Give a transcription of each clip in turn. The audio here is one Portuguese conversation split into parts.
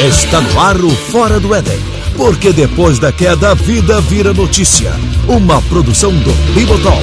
Está no ar o Fora do Éden. Porque depois da queda, a vida vira notícia. Uma produção do Bibotol.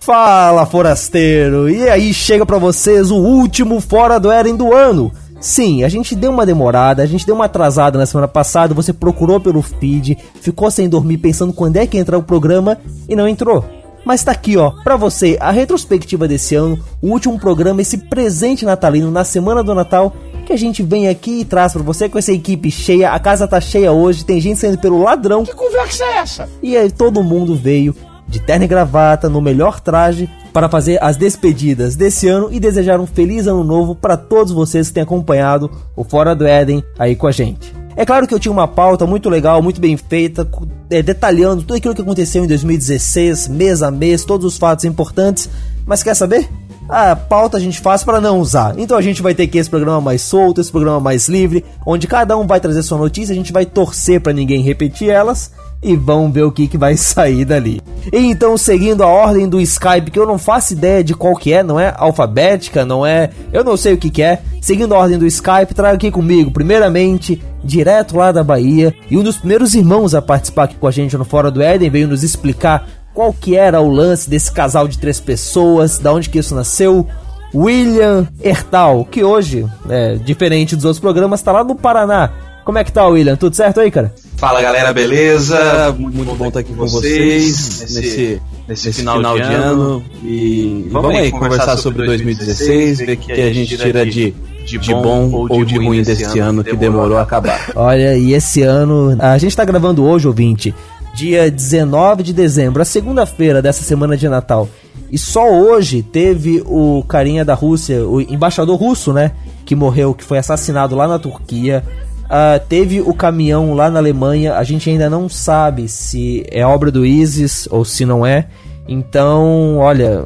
Fala, forasteiro! E aí chega para vocês o último Fora do Éden do ano. Sim, a gente deu uma demorada, a gente deu uma atrasada na semana passada, você procurou pelo feed, ficou sem dormir pensando quando é que ia entrar o programa e não entrou. Mas tá aqui, ó, pra você, a retrospectiva desse ano, o último programa, esse presente natalino na semana do Natal, que a gente vem aqui e traz pra você com essa equipe cheia, a casa tá cheia hoje, tem gente saindo pelo ladrão. Que conversa é essa? E aí todo mundo veio de terno e gravata, no melhor traje, para fazer as despedidas desse ano e desejar um feliz ano novo para todos vocês que têm acompanhado o Fora do Éden aí com a gente. É claro que eu tinha uma pauta muito legal, muito bem feita, é, detalhando tudo aquilo que aconteceu em 2016, mês a mês, todos os fatos importantes. Mas quer saber? A pauta a gente faz para não usar. Então a gente vai ter aqui esse programa mais solto, esse programa mais livre, onde cada um vai trazer sua notícia, a gente vai torcer para ninguém repetir elas e vamos ver o que, que vai sair dali. E então, seguindo a ordem do Skype, que eu não faço ideia de qual que é, não é alfabética, não é. Eu não sei o que, que é. Seguindo a ordem do Skype, trago aqui comigo, primeiramente, direto lá da Bahia, e um dos primeiros irmãos a participar aqui com a gente no Fora do Éden veio nos explicar qual que era o lance desse casal de três pessoas, da onde que isso nasceu. William Ertal, que hoje, é, diferente dos outros programas, está lá no Paraná. Como é que tá, William? Tudo certo aí, cara? Fala galera, beleza? Muito, muito bom estar aqui com vocês nesse, nesse, nesse final, final, de ano. E vamos, vamos aí conversar sobre 2016, ver o que, que a gente tira de, de, de bom ou de ruim desse ano que demorou a acabar. Olha, e esse ano, a gente tá gravando hoje, ouvinte, dia 19 de dezembro, a segunda-feira dessa semana de Natal. E só hoje teve o carinha da Rússia, o embaixador russo, né? Que morreu, que foi assassinado lá na Turquia. Uh, teve o caminhão lá na Alemanha, a gente ainda não sabe se é obra do ISIS ou se não é. Então, olha,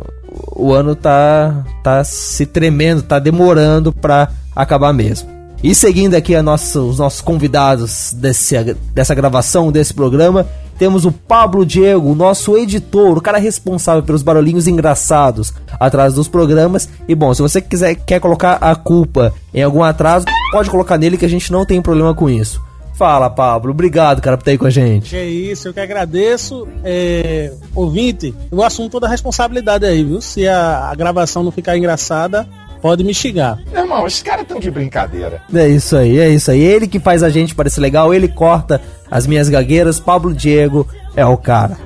o ano tá, tá se tremendo, tá demorando pra acabar mesmo. E seguindo aqui nossa, os nossos convidados desse, dessa gravação, desse programa, temos o Pablo Diego, nosso editor, o cara responsável pelos barulhinhos engraçados atrás dos programas. E bom, se você quiser quer colocar a culpa em algum atraso, pode colocar nele que a gente não tem problema com isso. Fala, Pablo. Obrigado, cara, por estar aí com a gente. É isso, eu que agradeço. É, ouvinte, eu assumo toda a responsabilidade aí, viu? Se a, a gravação não ficar engraçada, pode me xingar. Meu irmão, esses caras estão de brincadeira. É isso aí, é isso aí. Ele que faz a gente parecer legal, ele corta as minhas gagueiras. Pablo Diego é o cara.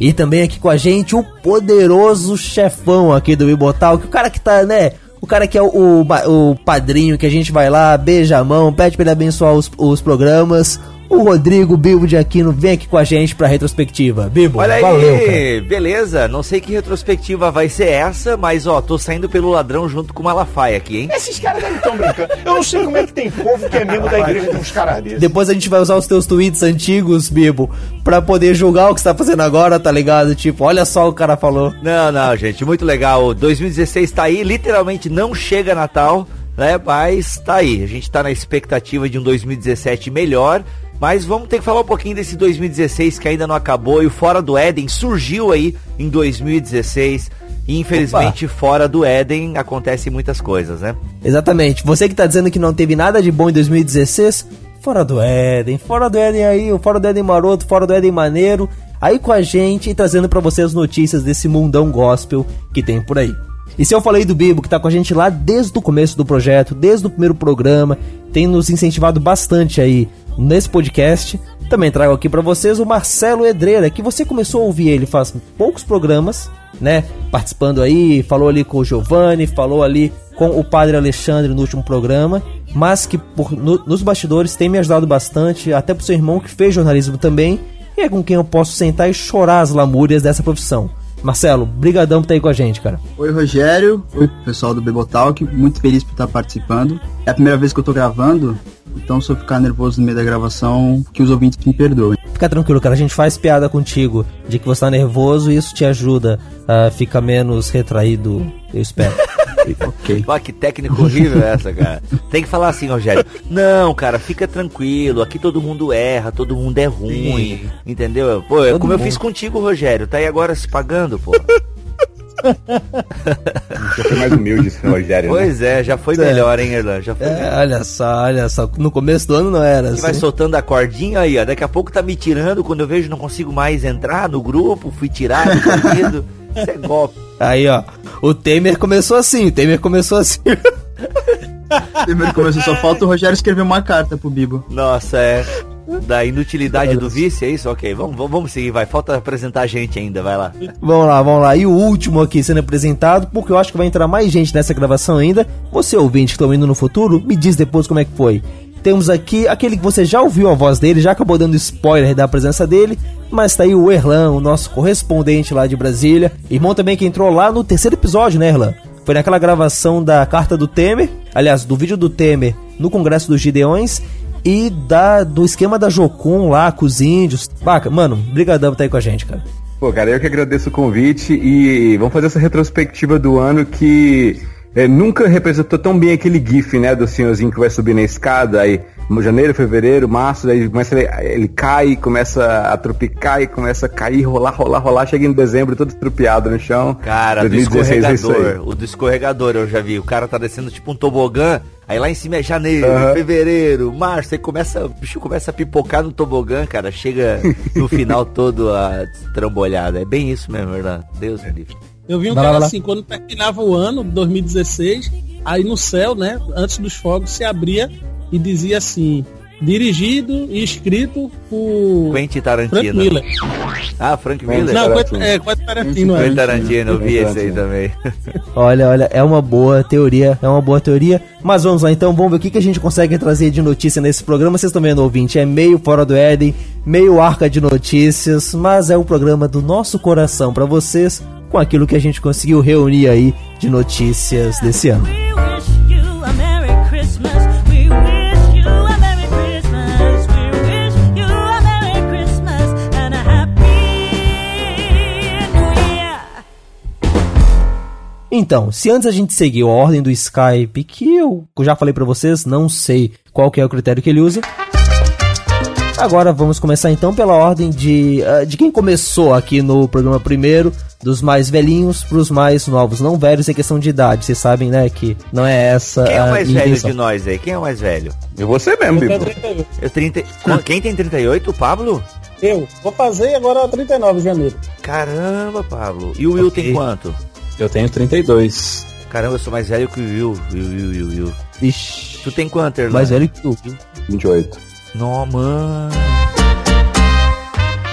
E também aqui com a gente o poderoso chefão aqui do Bibotal, que o cara que tá, né? O cara que é o, o, o padrinho que a gente vai lá, beija a mão, pede pra ele abençoar os, os programas o Rodrigo Bibo de Aquino vem aqui com a gente pra retrospectiva. Bibo, Olha valeu, aí, cara. beleza. Não sei que retrospectiva vai ser essa, mas ó, tô saindo pelo ladrão junto com o Malafaia aqui, hein? Esses caras não estão brincando. Eu não sei como é que tem povo que é membro da igreja com uns caras desses. Depois a gente vai usar os teus tweets antigos, Bibo, pra poder julgar o que você tá fazendo agora, tá ligado? Tipo, olha só o cara falou. Não, não, gente, muito legal. 2016 tá aí, literalmente não chega Natal, né? Mas tá aí. A gente tá na expectativa de um 2017 melhor. Mas vamos ter que falar um pouquinho desse 2016 que ainda não acabou e o Fora do Éden surgiu aí em 2016. E infelizmente, Opa. fora do Éden acontecem muitas coisas, né? Exatamente. Você que tá dizendo que não teve nada de bom em 2016, fora do Éden, fora do Éden aí, o fora do Éden maroto, fora do Éden maneiro, aí com a gente e trazendo para você as notícias desse mundão gospel que tem por aí. E se eu falei do Bibo, que tá com a gente lá desde o começo do projeto, desde o primeiro programa, tem nos incentivado bastante aí nesse podcast. Também trago aqui para vocês o Marcelo Edreira, que você começou a ouvir ele faz poucos programas, né? Participando aí, falou ali com o Giovanni, falou ali com o Padre Alexandre no último programa, mas que por, no, nos bastidores tem me ajudado bastante, até pro seu irmão que fez jornalismo também, e é com quem eu posso sentar e chorar as lamúrias dessa profissão. Marcelo, brigadão por estar aí com a gente, cara. Oi, Rogério. Oi, pessoal do Bebotalk. Muito feliz por estar participando. É a primeira vez que eu tô gravando, então se eu ficar nervoso no meio da gravação, que os ouvintes me perdoem. Fica tranquilo, cara. A gente faz piada contigo de que você tá nervoso e isso te ajuda a ficar menos retraído, eu espero. ok. Pô, que técnica horrível é essa, cara. Tem que falar assim, Rogério. Não, cara, fica tranquilo. Aqui todo mundo erra, todo mundo é ruim. Sim. Entendeu? Pô, todo como mundo. eu fiz contigo, Rogério. Tá aí agora se pagando, pô. Já foi mais humilde esse Rogério. Né? Pois né? é, já foi é. melhor, hein, Erlan? Já foi é, olha só, olha só. No começo do ano não era. Assim. vai soltando a cordinha aí, ó. Daqui a pouco tá me tirando. Quando eu vejo, não consigo mais entrar no grupo. Fui tirado, corrido. Isso é golpe. Aí, ó. O Temer começou assim. O Temer começou assim. Temer começou, só falta o Rogério escrever uma carta pro Bibo. Nossa, é da inutilidade do vice, é isso? Ok, vamos, vamos seguir, vai. Falta apresentar gente ainda, vai lá. Vamos lá, vamos lá. E o último aqui sendo apresentado, porque eu acho que vai entrar mais gente nessa gravação ainda. Você, ouvinte que está indo no futuro, me diz depois como é que foi. Temos aqui aquele que você já ouviu a voz dele, já acabou dando spoiler da presença dele, mas tá aí o Erlan, o nosso correspondente lá de Brasília. Irmão também que entrou lá no terceiro episódio, né, Erlan? Foi naquela gravação da carta do Temer, aliás, do vídeo do Temer no Congresso dos Gideões e da, do esquema da Jocum lá com os índios. Baca, mano, brigadão por estar aí com a gente, cara. Pô, cara, eu que agradeço o convite e vamos fazer essa retrospectiva do ano que é, nunca representou tão bem aquele gif, né, do senhorzinho que vai subir na escada, aí janeiro, fevereiro, março, aí começa ele, ele cai, começa a tropicar e começa a cair, rolar, rolar, rolar, chega em dezembro todo estrupiado no chão. Cara, 2016, do escorregador, o do escorregador eu já vi, o cara tá descendo tipo um tobogã, aí lá em cima é janeiro, uhum. fevereiro, março, aí começa, o bicho começa a pipocar no tobogã, cara, chega no final todo a trambolhada, é bem isso mesmo, verdade? Deus me livre. Eu vi um cara assim, quando terminava o ano, 2016, aí no céu, né, antes dos fogos, se abria e dizia assim: dirigido e escrito por Quentin Tarantino. Frank Miller. Ah, Frank Miller. Não, Quentin, é, Quentin Tarantino. Quentin Tarantino, eu vi esse aí também. Olha, olha, é uma boa teoria, é uma boa teoria. Mas vamos lá, então, vamos ver o que, que a gente consegue trazer de notícia nesse programa. Vocês estão vendo, ouvinte, é meio fora do Éden, meio arca de notícias, mas é o um programa do nosso coração para vocês, com aquilo que a gente conseguiu reunir aí de notícias desse ano. Então, se antes a gente seguiu a ordem do Skype, que eu já falei para vocês, não sei qual que é o critério que ele usa. Agora vamos começar então pela ordem de, uh, de quem começou aqui no programa primeiro, dos mais velhinhos pros mais novos, não velhos em questão de idade, vocês sabem, né, que não é essa Quem é o mais velho de nós aí? Quem é o mais velho? Eu vou ser mesmo, Bibo. Eu 30... Quem tem 38? O Pablo? Eu. Vou fazer agora 39 de janeiro. Caramba, Pablo. E o Will okay. tem quanto? Eu tenho 32. Caramba, eu sou mais velho que o Will. Will, Will, Will, Will. Ixi. Tu tem quanto, Erlan? Mais velho que tu, 28. Não, mano.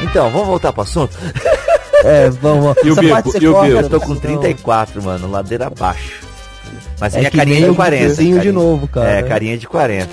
Então, vamos voltar pro assunto? É, vamos. E o Bill? E o Bill? Eu tô com 34, mano, ladeira abaixo. Mas é minha carinha de 40. Carinha, de novo, cara. É, carinha de 40.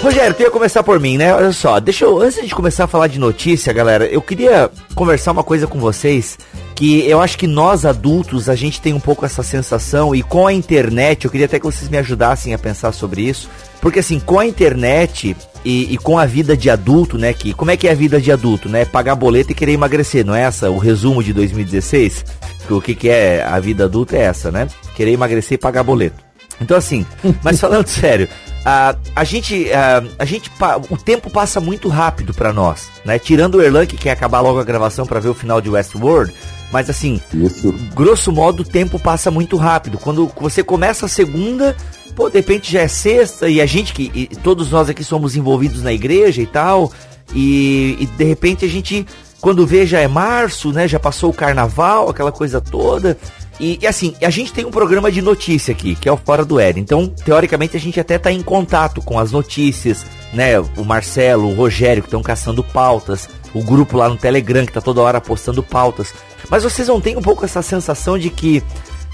Rogério, tu ia começar por mim, né? Olha só, deixa eu, antes de começar a falar de notícia, galera, eu queria conversar uma coisa com vocês que eu acho que nós adultos a gente tem um pouco essa sensação e com a internet, eu queria até que vocês me ajudassem a pensar sobre isso, porque assim, com a internet e, e, com a vida de adulto, né, que como é que é a vida de adulto, né? Pagar boleto e querer emagrecer, não é essa o resumo de 2016? O que que é a vida adulta é essa, né? Querer emagrecer e pagar boleto. Então assim, mas falando sério, a, a gente, a, a gente, o tempo passa muito rápido para nós, né? Tirando o Erlan que quer acabar logo a gravação para ver o final de Westworld, mas assim, Isso. grosso modo, o tempo passa muito rápido. Quando você começa a segunda, pô, de repente já é sexta, e a gente que. E todos nós aqui somos envolvidos na igreja e tal. E, e de repente a gente, quando vê, já é março, né? Já passou o carnaval, aquela coisa toda. E, e, assim, a gente tem um programa de notícia aqui, que é o Fora do Éden. Então, teoricamente, a gente até tá em contato com as notícias, né? O Marcelo, o Rogério, que estão caçando pautas, o grupo lá no Telegram, que tá toda hora postando pautas. Mas vocês não têm um pouco essa sensação de que,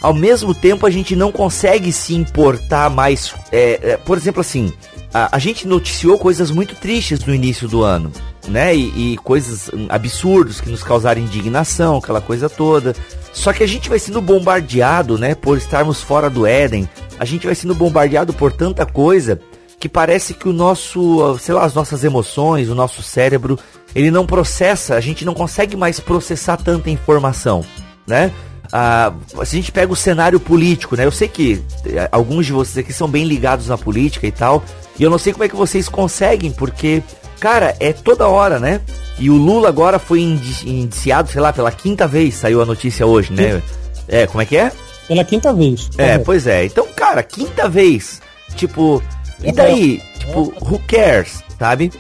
ao mesmo tempo, a gente não consegue se importar mais. É, é, por exemplo, assim, a, a, gente noticiou coisas muito tristes no início do ano, né? E, e coisas absurdas que nos causaram indignação, aquela coisa toda. Só que a gente vai sendo bombardeado, né? Por estarmos fora do Éden. A gente vai sendo bombardeado por tanta coisa que parece que o nosso, sei lá, as nossas emoções, o nosso cérebro ele não processa, a gente não consegue mais processar tanta informação, né? Ah, se a gente pega o cenário político, né? Eu sei que eh, alguns de vocês aqui são bem ligados na política e tal, e eu não sei como é que vocês conseguem, porque cara, é toda hora, né? E o Lula agora foi indiciado, sei lá, pela quinta vez, saiu a notícia hoje, né? É, como é que é? Pela quinta vez. É, pois é. Então, cara, quinta vez. Tipo, e daí? Tipo, who cares, sabe?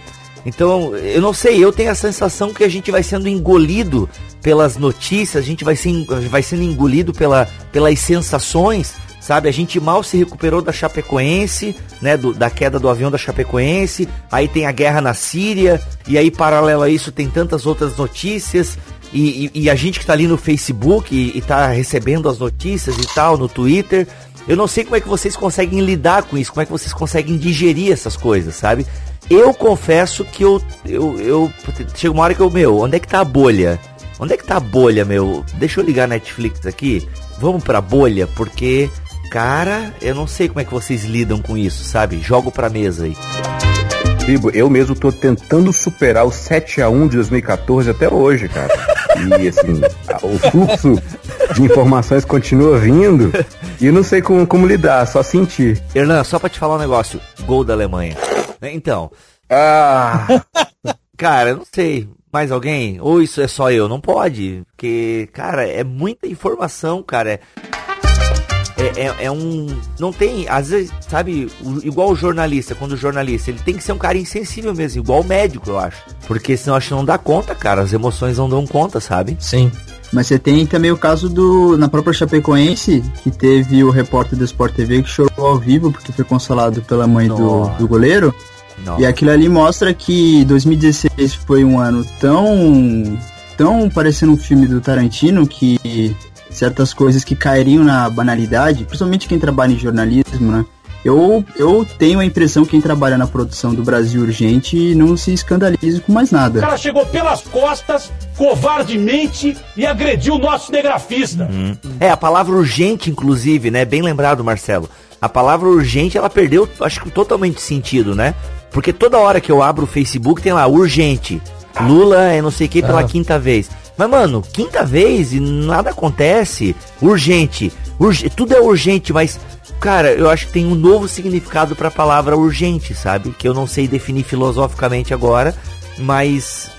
Então, eu não sei, eu tenho a sensação que a gente vai sendo engolido pelas notícias, a gente vai, ser, vai sendo engolido pela, pelas sensações, sabe? A gente mal se recuperou da Chapecoense, né? Do, da queda do avião da Chapecoense, aí tem a guerra na Síria, e aí, paralelo a isso, tem tantas outras notícias, e, e, e a gente que tá ali no Facebook e, e tá recebendo as notícias e tal, no Twitter. Eu não sei como é que vocês conseguem lidar com isso, como é que vocês conseguem digerir essas coisas, sabe? Eu confesso que eu, eu, eu. Chega uma hora que eu, meu, onde é que tá a bolha? Onde é que tá a bolha, meu? Deixa eu ligar a Netflix aqui. Vamos pra bolha, porque, cara, eu não sei como é que vocês lidam com isso, sabe? Jogo pra mesa aí. Bibo, eu mesmo tô tentando superar o 7x1 de 2014 até hoje, cara. E assim, o fluxo de informações continua vindo e eu não sei como, como lidar, só sentir. Hernan, só pra te falar um negócio: gol da Alemanha. Então. Ah! Cara, eu não sei. Mais alguém? Ou isso é só eu? Não pode. Porque, cara, é muita informação, cara. É, é, é, um. Não tem. Às vezes, sabe, o, igual o jornalista, quando o jornalista, ele tem que ser um cara insensível mesmo, igual o médico, eu acho. Porque senão acho que não dá conta, cara. As emoções não dão conta, sabe? Sim. Mas você tem também o caso do. Na própria Chapecoense, que teve o repórter do Sport TV que chorou ao vivo porque foi consolado pela mãe do, do goleiro. Nossa. E aquilo ali mostra que 2016 foi um ano tão. tão parecendo um filme do Tarantino que certas coisas que cairiam na banalidade, principalmente quem trabalha em jornalismo, né? Eu, eu tenho a impressão que quem trabalha na produção do Brasil Urgente não se escandaliza com mais nada. O cara chegou pelas costas, covardemente, e agrediu o nosso cinegrafista. Uhum. É, a palavra urgente, inclusive, né? Bem lembrado, Marcelo. A palavra urgente, ela perdeu, acho que totalmente sentido, né? Porque toda hora que eu abro o Facebook tem lá, urgente. Lula é não sei o que pela ah. quinta vez. Mas, mano, quinta vez e nada acontece. Urgente. Urge, tudo é urgente, mas, cara, eu acho que tem um novo significado pra palavra urgente, sabe? Que eu não sei definir filosoficamente agora, mas.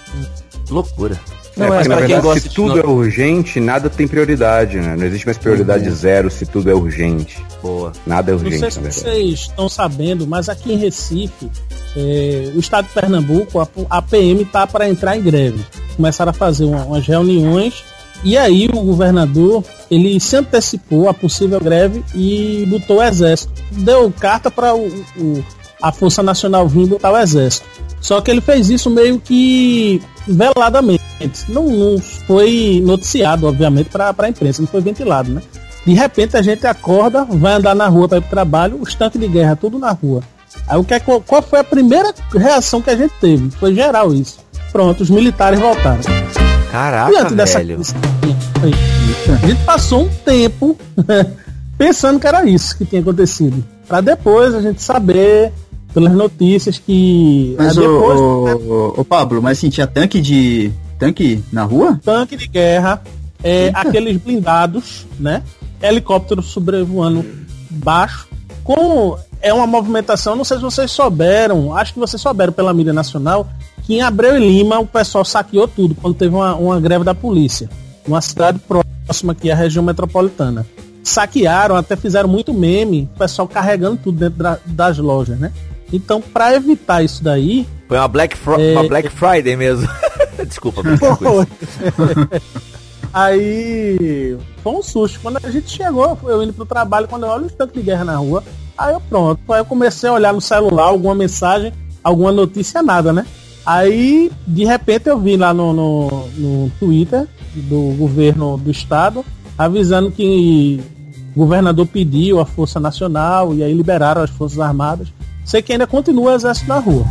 Loucura. Não, é, porque, na verdade, se tudo é urgente, nada tem prioridade, né? Não existe mais prioridade uhum. zero se tudo é urgente. Boa. Nada é urgente, Não sei se vocês estão sabendo, mas aqui em Recife, é, o estado de Pernambuco, a, a PM tá para entrar em greve. Começaram a fazer uma, umas reuniões e aí o governador ele se antecipou à possível greve e botou o exército. Deu carta para o, o, a Força Nacional vir botar o exército. Só que ele fez isso meio que veladamente. Não, não foi noticiado, obviamente, para a imprensa, não foi ventilado, né? De repente a gente acorda, vai andar na rua para ir para o trabalho, os tanques de guerra tudo na rua. Aí o que é, qual foi a primeira reação que a gente teve? Foi geral isso. Pronto, os militares voltaram. Caraca, Diante dessa velho. a gente passou um tempo pensando que era isso que tinha acontecido. Para depois a gente saber pelas notícias que. Mas depois, o, o, o, Pablo, mas assim, tinha tanque de. tanque na rua? Tanque de guerra, é, aqueles blindados, né? Helicóptero sobrevoando baixo. Com é uma movimentação, não sei se vocês souberam, acho que vocês souberam pela mídia nacional, que em Abreu e Lima o pessoal saqueou tudo quando teve uma, uma greve da polícia. Uma cidade próxima aqui à região metropolitana. Saquearam, até fizeram muito meme, o pessoal carregando tudo dentro da, das lojas, né? Então, para evitar isso daí. Foi uma Black, Fr é... uma Black Friday mesmo. Desculpa, Foi. Aí foi um susto. Quando a gente chegou, eu indo pro trabalho, quando eu olho os tanques de guerra na rua, aí eu pronto. Aí eu comecei a olhar no celular alguma mensagem, alguma notícia, nada, né? Aí, de repente, eu vi lá no, no, no Twitter do governo do estado avisando que o governador pediu a Força Nacional e aí liberaram as Forças Armadas Sei que ainda continua o exército na rua.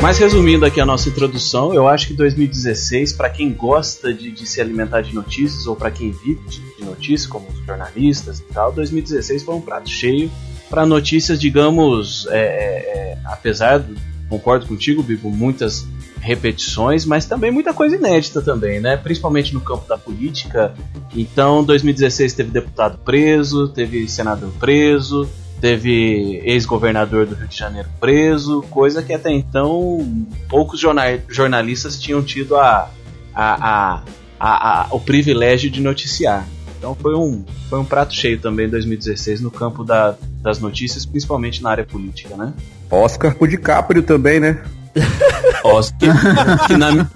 Mas resumindo aqui a nossa introdução, eu acho que 2016, para quem gosta de, de, se alimentar de notícias ou para quem vive de, de notícias, como os jornalistas e tal, 2016 foi um prato cheio para notícias, digamos, é, é, é, apesar, do, concordo contigo, Bibo, muitas repetições, mas também muita coisa inédita também, né? Principalmente no campo da política. Então, 2016 teve deputado preso, teve senador preso, teve ex-governador do Rio de Janeiro preso, coisa que até então poucos jornalistas tinham tido a, a, a, o privilégio de noticiar. Então foi um, foi um prato cheio também em 2016 no campo da, das notícias, principalmente na área política, né? Oscar pro DiCaprio também, né? Oscar, que na,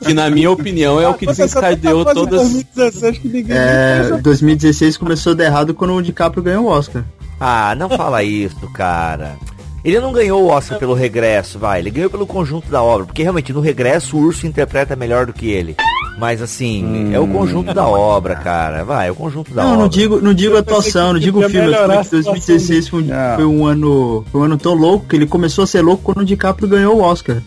que na minha opinião é o que desencadeou todas. 2016 que ninguém é, 2016 começou de errado quando o DiCaprio ganhou o Oscar. Ah, não fala isso, cara. Ele não ganhou o Oscar pelo regresso, vai. Ele ganhou pelo conjunto da obra. Porque realmente no regresso o urso interpreta melhor do que ele. Mas assim, hum. é o conjunto da obra, cara. Vai, é o conjunto da não, obra. Não, digo, não digo atuação, não digo filme. 2016 foi, foi, um ano, foi um ano tão louco que ele começou a ser louco quando o DiCaprio ganhou o Oscar.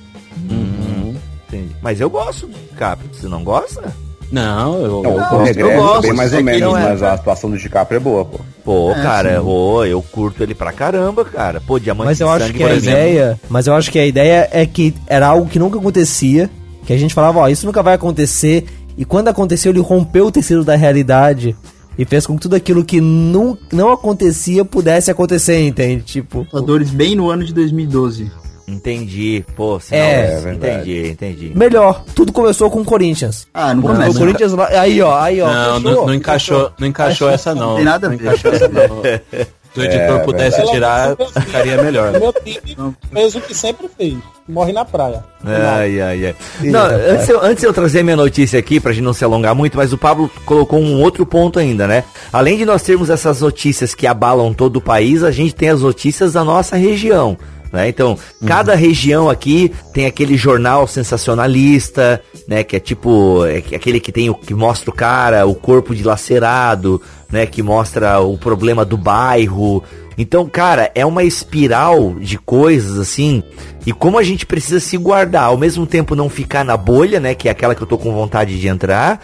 Uhum. Entendi. Mas eu gosto do DiCaprio. Você não gosta? Não, eu, não, eu, regresso, eu gosto, bem mais ou menos, mas a atuação do DiCaprio é boa, pô. Pô, é, cara, oh, eu curto ele pra caramba, cara. Pô, Diamante Mas eu acho que a ideia, mas eu acho que a ideia é que era algo que nunca acontecia, que a gente falava, ó, isso nunca vai acontecer, e quando aconteceu ele rompeu o tecido da realidade e fez com que tudo aquilo que não, não acontecia pudesse acontecer, entende? Tipo, Dores bem no ano de 2012. Entendi. Pô, senão, é, é entendi, entendi. Melhor, tudo começou com o Corinthians. Ah, não começa. O Corinthians lá, aí ó, aí ó. Não, não, não, encaixou, não encaixou essa não. Não tem nada a ver. essa não. Se o editor é, pudesse verdade. tirar, ficaria melhor. O meu time fez o que sempre fez. Morre na praia. Ai, ai, ai. Não, antes, eu, antes eu trazer minha notícia aqui, pra gente não se alongar muito, mas o Pablo colocou um outro ponto ainda, né? Além de nós termos essas notícias que abalam todo o país, a gente tem as notícias da nossa região. Né? Então, uhum. cada região aqui tem aquele jornal sensacionalista, né? Que é tipo é aquele que tem o que mostra o cara, o corpo dilacerado, né? Que mostra o problema do bairro. Então, cara, é uma espiral de coisas assim. E como a gente precisa se guardar, ao mesmo tempo não ficar na bolha, né? Que é aquela que eu tô com vontade de entrar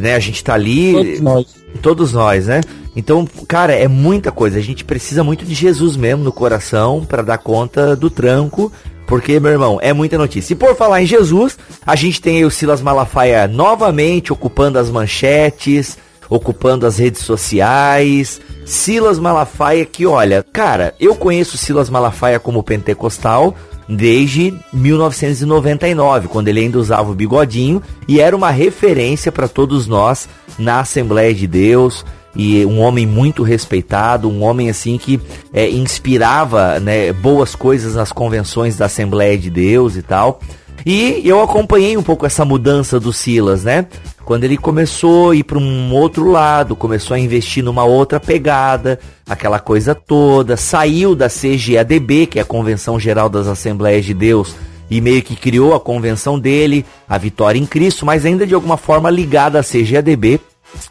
né? A gente tá ali. Todos nós. Todos nós, né? Então, cara, é muita coisa. A gente precisa muito de Jesus mesmo no coração para dar conta do tranco. Porque, meu irmão, é muita notícia. E por falar em Jesus, a gente tem aí o Silas Malafaia novamente ocupando as manchetes, ocupando as redes sociais. Silas Malafaia que, olha, cara, eu conheço Silas Malafaia como pentecostal, desde 1999, quando ele ainda usava o bigodinho e era uma referência para todos nós na Assembleia de Deus e um homem muito respeitado, um homem assim que é, inspirava né, boas coisas nas convenções da Assembleia de Deus e tal. E eu acompanhei um pouco essa mudança do Silas, né? Quando ele começou a ir para um outro lado, começou a investir numa outra pegada, aquela coisa toda, saiu da CGADB, que é a Convenção Geral das Assembleias de Deus, e meio que criou a convenção dele, a Vitória em Cristo, mas ainda de alguma forma ligada à CGADB,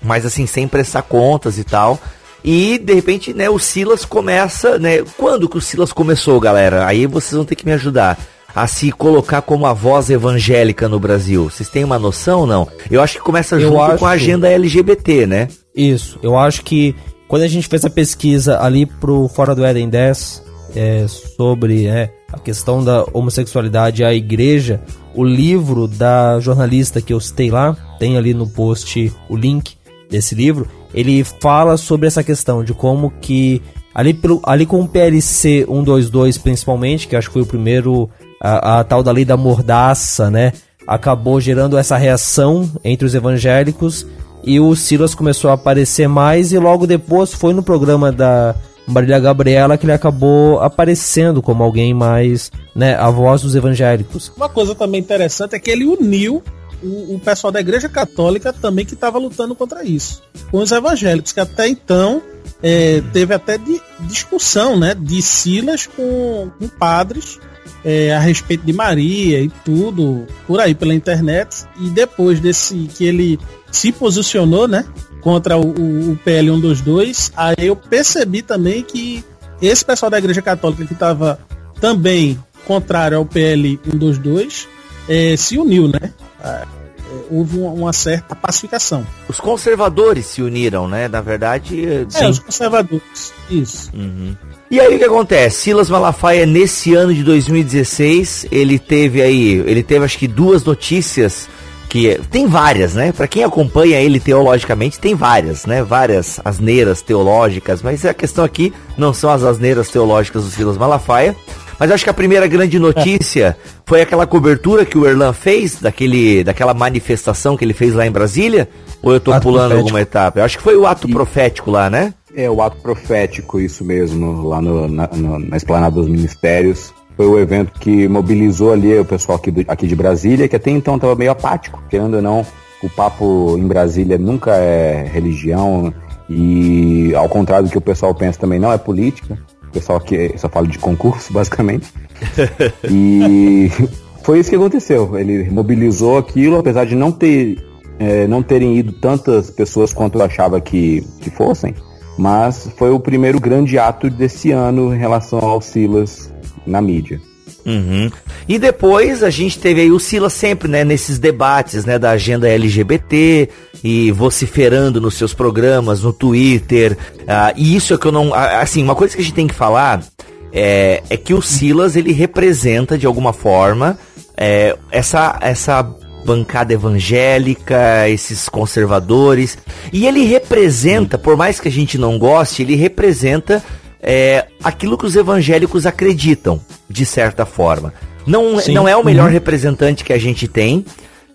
mas assim, sem prestar contas e tal. E de repente, né, o Silas começa, né? Quando que o Silas começou, galera? Aí vocês vão ter que me ajudar a se colocar como a voz evangélica no Brasil? Vocês têm uma noção ou não? Eu acho que começa junto acho... com a agenda LGBT, né? Isso, eu acho que quando a gente fez a pesquisa ali pro Fora do Éden 10 é, sobre é, a questão da homossexualidade e a igreja, o livro da jornalista que eu citei lá, tem ali no post o link desse livro, ele fala sobre essa questão de como que ali, pelo, ali com o PLC 122 principalmente, que acho que foi o primeiro a, a tal da lei da mordaça, né? Acabou gerando essa reação entre os evangélicos e o Silas começou a aparecer mais e logo depois foi no programa da Marília Gabriela que ele acabou aparecendo como alguém mais, né, a voz dos evangélicos. Uma coisa também interessante é que ele uniu o, o pessoal da Igreja Católica também que estava lutando contra isso, com os evangélicos que até então é, teve até de, discussão, né, de Silas com, com padres é, a respeito de Maria e tudo por aí pela internet. E depois desse que ele se posicionou, né, contra o, o, o PL 122, aí eu percebi também que esse pessoal da Igreja Católica que estava também contrário ao PL 122 é, se uniu, né? É, houve uma, uma, certa pacificação. Os conservadores se uniram, né? Na verdade. É, sim. os conservadores. Isso. Uhum. E aí o que acontece? Silas Malafaia nesse ano de 2016, ele teve aí, ele teve acho que duas notícias que tem várias, né? Para quem acompanha ele teologicamente, tem várias, né? Várias asneiras teológicas, mas a questão aqui não são as asneiras teológicas do Silas Malafaia, mas acho que a primeira grande notícia foi aquela cobertura que o Erlan fez daquele, daquela manifestação que ele fez lá em Brasília. Ou eu tô ato pulando profético. alguma etapa? Eu acho que foi o ato e... profético lá, né? É, o ato profético, isso mesmo, lá no, na, no, na Esplanada dos Ministérios foi o evento que mobilizou ali o pessoal aqui, do, aqui de Brasília, que até então estava meio apático, querendo ou não, o papo em Brasília nunca é religião e ao contrário do que o pessoal pensa também não é política. O pessoal aqui só fala de concurso, basicamente. e foi isso que aconteceu. Ele mobilizou aquilo, apesar de não ter é, não terem ido tantas pessoas quanto eu achava que, que fossem, mas foi o primeiro grande ato desse ano em relação ao Silas na mídia. Uhum. E depois a gente teve aí o Silas sempre, né, nesses debates, né, da agenda LGBT e vociferando nos seus programas, no Twitter. Uh, e isso é que eu não, assim, uma coisa que a gente tem que falar é, é que o Silas ele representa de alguma forma é, essa essa bancada evangélica, esses conservadores, e ele representa, por mais que a gente não goste, ele representa é, aquilo que os evangélicos acreditam, de certa forma. Não, não é o melhor uhum. representante que a gente tem,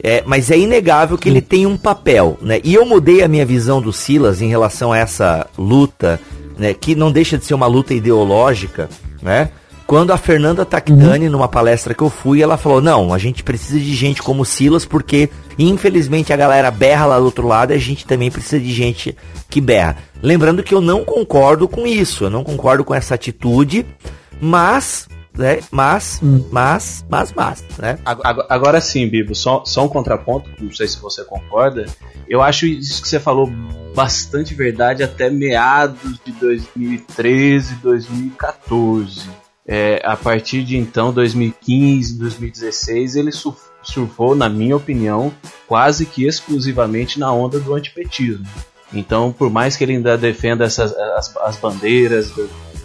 é, mas é inegável que Sim. ele tem um papel. Né? E eu mudei a minha visão do Silas em relação a essa luta, né, que não deixa de ser uma luta ideológica, né? Quando a Fernanda Tactani, uhum. numa palestra que eu fui, ela falou: Não, a gente precisa de gente como Silas, porque infelizmente a galera berra lá do outro lado e a gente também precisa de gente que berra. Lembrando que eu não concordo com isso, eu não concordo com essa atitude, mas né? Mas, hum. mas, mas, mas, né? Agora, agora sim, Bibo, só, só um contraponto, não sei se você concorda. Eu acho isso que você falou bastante verdade até meados de 2013, 2014. É, a partir de então, 2015, 2016, ele surfou, na minha opinião, quase que exclusivamente na onda do antipetismo. Então, por mais que ele ainda defenda essas, as, as bandeiras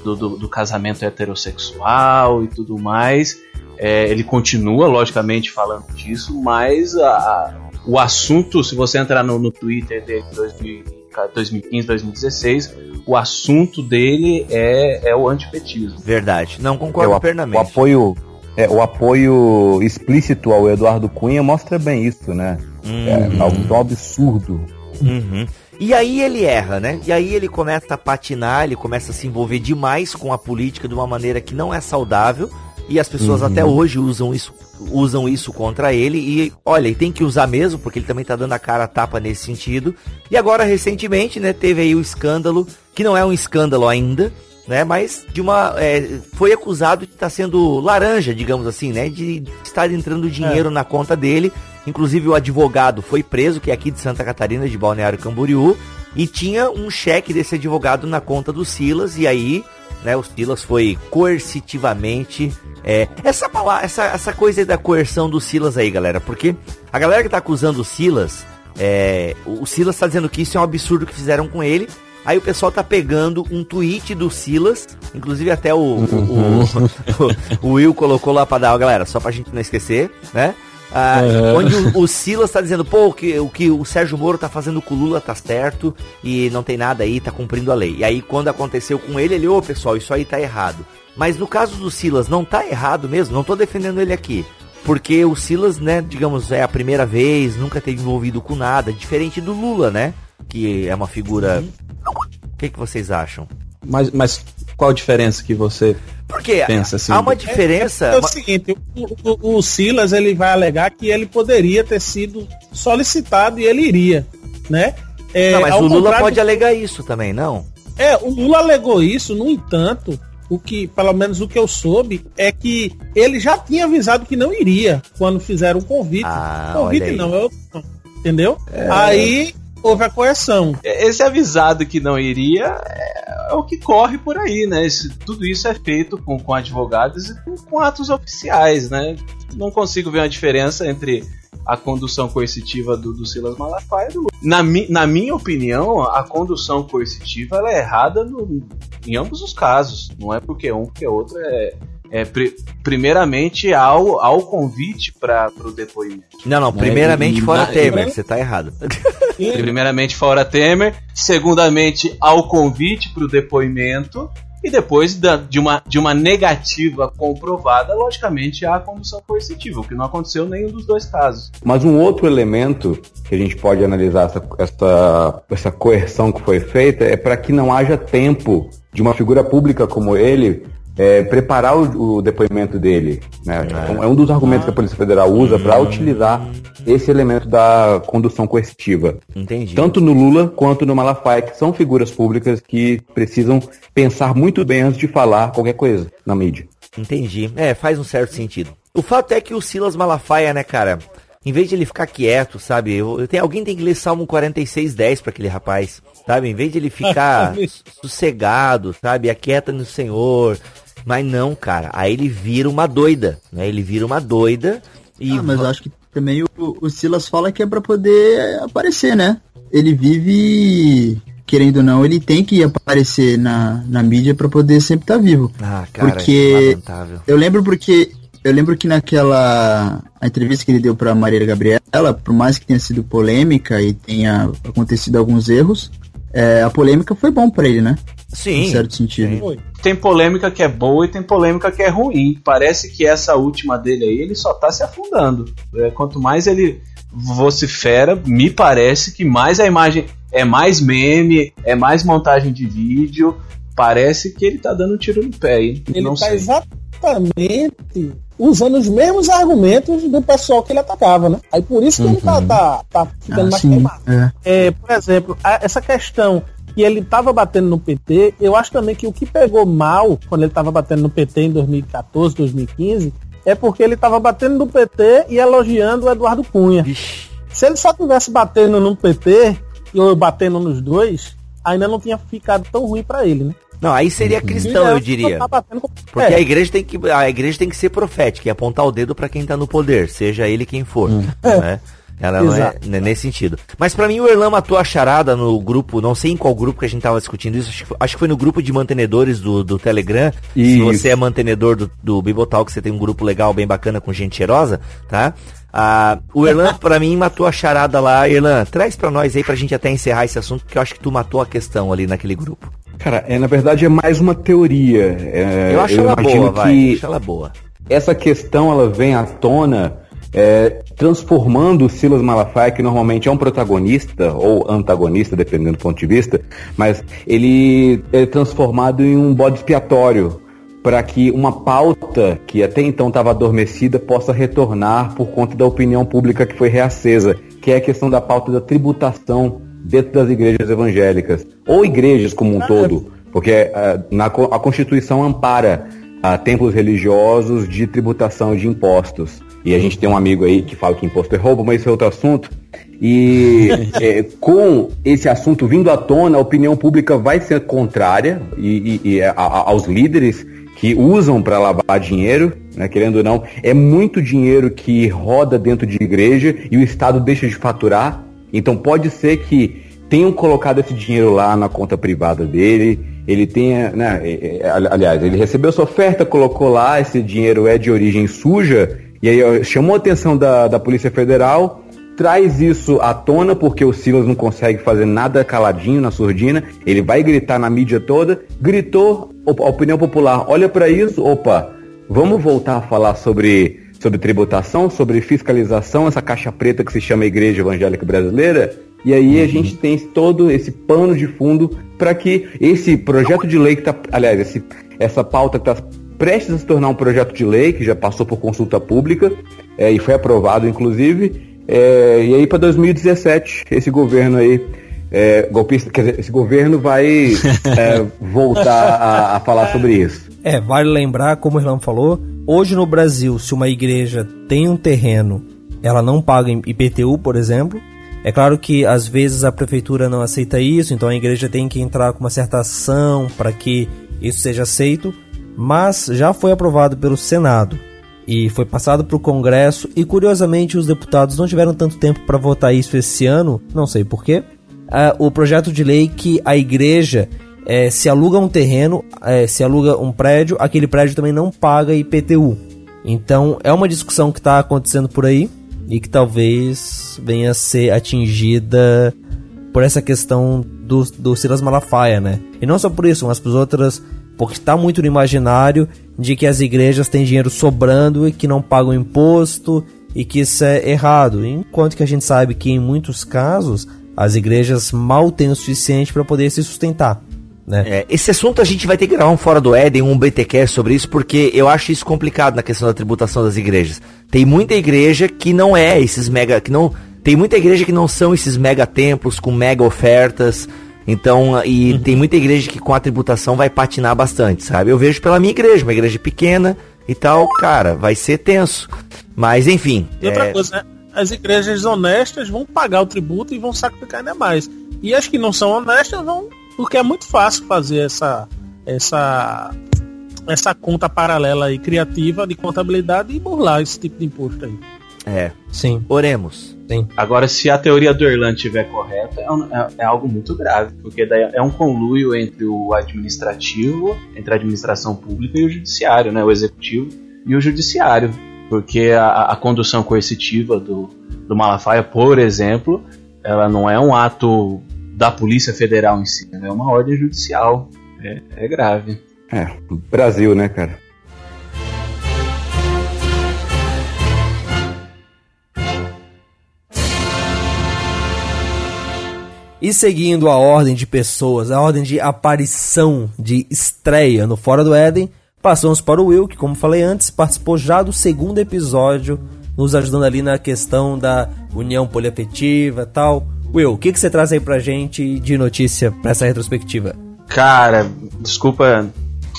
do, do, do, casamento heterossexual e tudo mais, é, ele continua, logicamente, falando disso, mas a, o assunto, se você entrar no, no Twitter dele em 2015, 2016, o assunto dele é, é o antipetismo. Verdade, não concordo é, plenamente. O apoio, é, o apoio explícito ao Eduardo Cunha mostra bem isso, né? Uhum. É algo tão absurdo. Uhum. E aí ele erra, né? E aí ele começa a patinar, ele começa a se envolver demais com a política de uma maneira que não é saudável. E as pessoas uhum. até hoje usam isso, usam isso contra ele. E olha, tem que usar mesmo, porque ele também tá dando a cara a tapa nesse sentido. E agora, recentemente, né, teve aí o escândalo, que não é um escândalo ainda, né? Mas de uma. É, foi acusado de estar tá sendo laranja, digamos assim, né? De estar entrando dinheiro é. na conta dele Inclusive o advogado foi preso, que é aqui de Santa Catarina, de Balneário Camboriú, e tinha um cheque desse advogado na conta do Silas, e aí, né, o Silas foi coercitivamente. É, essa, palavra, essa, essa coisa da coerção do Silas aí, galera, porque a galera que tá acusando o Silas, é, o Silas tá dizendo que isso é um absurdo que fizeram com ele. Aí o pessoal tá pegando um tweet do Silas, inclusive até o, o, o, o Will colocou lá pra dar, galera, só pra gente não esquecer, né? Ah, uhum. Onde o, o Silas tá dizendo, pô, o que, o que o Sérgio Moro tá fazendo com o Lula tá certo e não tem nada aí, tá cumprindo a lei. E aí, quando aconteceu com ele, ele, ô pessoal, isso aí tá errado. Mas no caso do Silas, não tá errado mesmo, não tô defendendo ele aqui. Porque o Silas, né, digamos, é a primeira vez, nunca teve envolvido com nada, diferente do Lula, né? Que é uma figura. Uhum. O que, que vocês acham? Mas, mas qual a diferença que você Porque pensa assim? Há uma diferença. É, é, é o seguinte, o, o, o, Silas ele vai alegar que ele poderia ter sido solicitado e ele iria, né? É, não, mas o Lula pode alegar isso também, não? É, o Lula alegou isso, no entanto, o que, pelo menos o que eu soube, é que ele já tinha avisado que não iria quando fizeram o convite. Ah, convite não, eu, entendeu? É... Aí houve a coerção. Esse avisado que não iria é, é o que corre por aí, né? Tudo isso é feito com, com advogados e com, com, atos oficiais, né? Não consigo ver uma diferença entre a condução coercitiva do, do Silas Malafaia do na, mi, na minha opinião, a condução coercitiva ela é errada no, em ambos os casos. Não é porque um porque outro é, é, pri primeiramente ao, ao convite para o depoimento. Não, não, primeiramente é, fora Temer, você tá errado. primeiramente fora Temer, segundamente ao convite para o depoimento e depois da, de, uma, de uma negativa comprovada, logicamente há a condução coercitiva, o que não aconteceu em nenhum dos dois casos. Mas um outro elemento que a gente pode analisar essa, essa, essa coerção que foi feita é para que não haja tempo de uma figura pública como ele é, preparar o, o, depoimento dele. Né? É. é um dos argumentos que a Polícia Federal usa para utilizar esse elemento da condução coercitiva. Entendi. Tanto no Lula quanto no Malafaia, que são figuras públicas que precisam pensar muito bem antes de falar qualquer coisa na mídia. Entendi. É, faz um certo sentido. O fato é que o Silas Malafaia, né, cara, em vez de ele ficar quieto, sabe? Eu, eu tenho, alguém tem que ler Salmo 46:10 para aquele rapaz, sabe? Em vez de ele ficar sossegado, sabe? Aquieta no Senhor, mas não, cara. Aí ele vira uma doida, né? Ele vira uma doida e. Ah, mas eu acho que também o, o Silas fala que é pra poder aparecer, né? Ele vive querendo ou não, ele tem que aparecer na, na mídia para poder sempre estar tá vivo. Ah, cara, porque eu lembro porque eu lembro que naquela a entrevista que ele deu para Maria Gabriela, por mais que tenha sido polêmica e tenha acontecido alguns erros, é, a polêmica foi bom para ele, né? Sim. Em certo sentido. Sim. Tem polêmica que é boa e tem polêmica que é ruim. Parece que essa última dele aí, ele só tá se afundando. É, quanto mais ele vocifera, me parece que mais a imagem é mais meme, é mais montagem de vídeo. Parece que ele tá dando um tiro no pé, hein? Ele Não tá sei. exatamente usando os mesmos argumentos do pessoal que ele atacava, né? Aí por isso que uhum. ele tá, uhum. tá, tá ficando ah, mais sim, queimado. É. É, por exemplo, essa questão que ele estava batendo no PT, eu acho também que o que pegou mal quando ele estava batendo no PT em 2014, 2015, é porque ele estava batendo no PT e elogiando o Eduardo Cunha. Ixi. Se ele só tivesse batendo no PT ou batendo nos dois, ainda não tinha ficado tão ruim para ele, né? Não, aí seria cristão, eu diria. Porque é. a igreja tem que a igreja tem que ser profética e apontar o dedo para quem tá no poder, seja ele quem for, hum. né? Ela não é nesse sentido. Mas para mim o Erlan matou a charada no grupo, não sei em qual grupo que a gente tava discutindo isso, acho que, acho que foi no grupo de mantenedores do, do Telegram. Isso. Se você é mantenedor do, do Bibotalk, você tem um grupo legal, bem bacana, com gente cheirosa, tá? Ah, o Erlan, para mim, matou a charada lá. Erlan, traz para nós aí pra gente até encerrar esse assunto, porque eu acho que tu matou a questão ali naquele grupo. Cara, é, na verdade é mais uma teoria. É, eu acho eu ela boa, vai. Acho ela boa. Essa questão, ela vem à tona é, transformando o Silas Malafaia, que normalmente é um protagonista ou antagonista, dependendo do ponto de vista, mas ele é transformado em um bode expiatório para que uma pauta que até então estava adormecida possa retornar por conta da opinião pública que foi reacesa, que é a questão da pauta da tributação dentro das igrejas evangélicas, ou igrejas como um todo, porque uh, na, a Constituição ampara uh, templos religiosos de tributação de impostos. E a gente tem um amigo aí que fala que imposto é roubo, mas isso é outro assunto. E é, com esse assunto vindo à tona, a opinião pública vai ser contrária e, e, e a, a, aos líderes que usam para lavar dinheiro, né, querendo ou não, é muito dinheiro que roda dentro de igreja e o Estado deixa de faturar. Então pode ser que tenham colocado esse dinheiro lá na conta privada dele, ele tenha, né, é, é, aliás, ele recebeu sua oferta, colocou lá, esse dinheiro é de origem suja e aí chamou a atenção da, da Polícia Federal, traz isso à tona porque o Silas não consegue fazer nada caladinho na surdina, ele vai gritar na mídia toda, gritou, a opinião popular olha para isso, opa, vamos voltar a falar sobre, sobre tributação, sobre fiscalização, essa caixa preta que se chama Igreja Evangélica Brasileira, e aí uhum. a gente tem todo esse pano de fundo para que esse projeto de lei que está, aliás, esse, essa pauta que está prestes a se tornar um projeto de lei, que já passou por consulta pública é, e foi aprovado, inclusive. É, e aí, para 2017, esse governo aí, é, golpista, quer dizer, esse governo vai é, voltar a, a, falar sobre isso. É, vale lembrar, como o Irlão falou, hoje no Brasil, se uma igreja tem um terreno, ela não paga IPTU, por exemplo. É claro que às vezes a prefeitura não aceita isso, então a igreja tem que entrar com uma certa ação para que isso seja aceito mas já foi aprovado pelo Senado e foi passado para o Congresso e curiosamente os deputados não tiveram tanto tempo para votar isso esse ano, não sei porquê. Uh, o projeto de lei que a igreja é, se aluga um terreno, é, se aluga um prédio, aquele prédio também não paga IPTU. Então é uma discussão que está acontecendo por aí e que talvez venha a ser atingida por essa questão do, do Silas Malafaia, né? E não só por isso, mas por outras, porque está muito no imaginário de que as igrejas têm dinheiro sobrando e que não pagam imposto e que isso é errado. Enquanto que a gente sabe que em muitos casos as igrejas mal têm o suficiente para poder se sustentar. Né? É, esse assunto a gente vai ter que gravar um Fora do Éden, um BTQ sobre isso, porque eu acho isso complicado na questão da tributação das igrejas. Tem muita igreja que não é esses mega. que não Tem muita igreja que não são esses mega templos com mega ofertas. Então, e uhum. tem muita igreja que com a tributação vai patinar bastante, sabe? Eu vejo pela minha igreja, uma igreja pequena e tal, cara, vai ser tenso. Mas enfim. E outra é... coisa, né? As igrejas honestas vão pagar o tributo e vão sacrificar ainda mais. E as que não são honestas vão porque é muito fácil fazer essa essa essa conta paralela e criativa de contabilidade e burlar esse tipo de imposto aí. É, sim. Oremos. Sim. Agora, se a teoria do Erland estiver correta, é, um, é, é, algo muito grave, porque daí é um conluio entre o administrativo, entre a administração pública e o judiciário, né? O executivo e o judiciário. Porque a, a condução coercitiva do, do Malafaia, por exemplo, ela não é um ato da Polícia Federal em si, é uma ordem judicial. É, é grave. É, Brasil, né, cara? E seguindo a ordem de pessoas, a ordem de aparição, de estreia no Fora do Éden, passamos para o Will, que, como falei antes, participou já do segundo episódio, nos ajudando ali na questão da união poliafetiva e tal. Will, o que, que você traz aí pra gente de notícia pra essa retrospectiva? Cara, desculpa,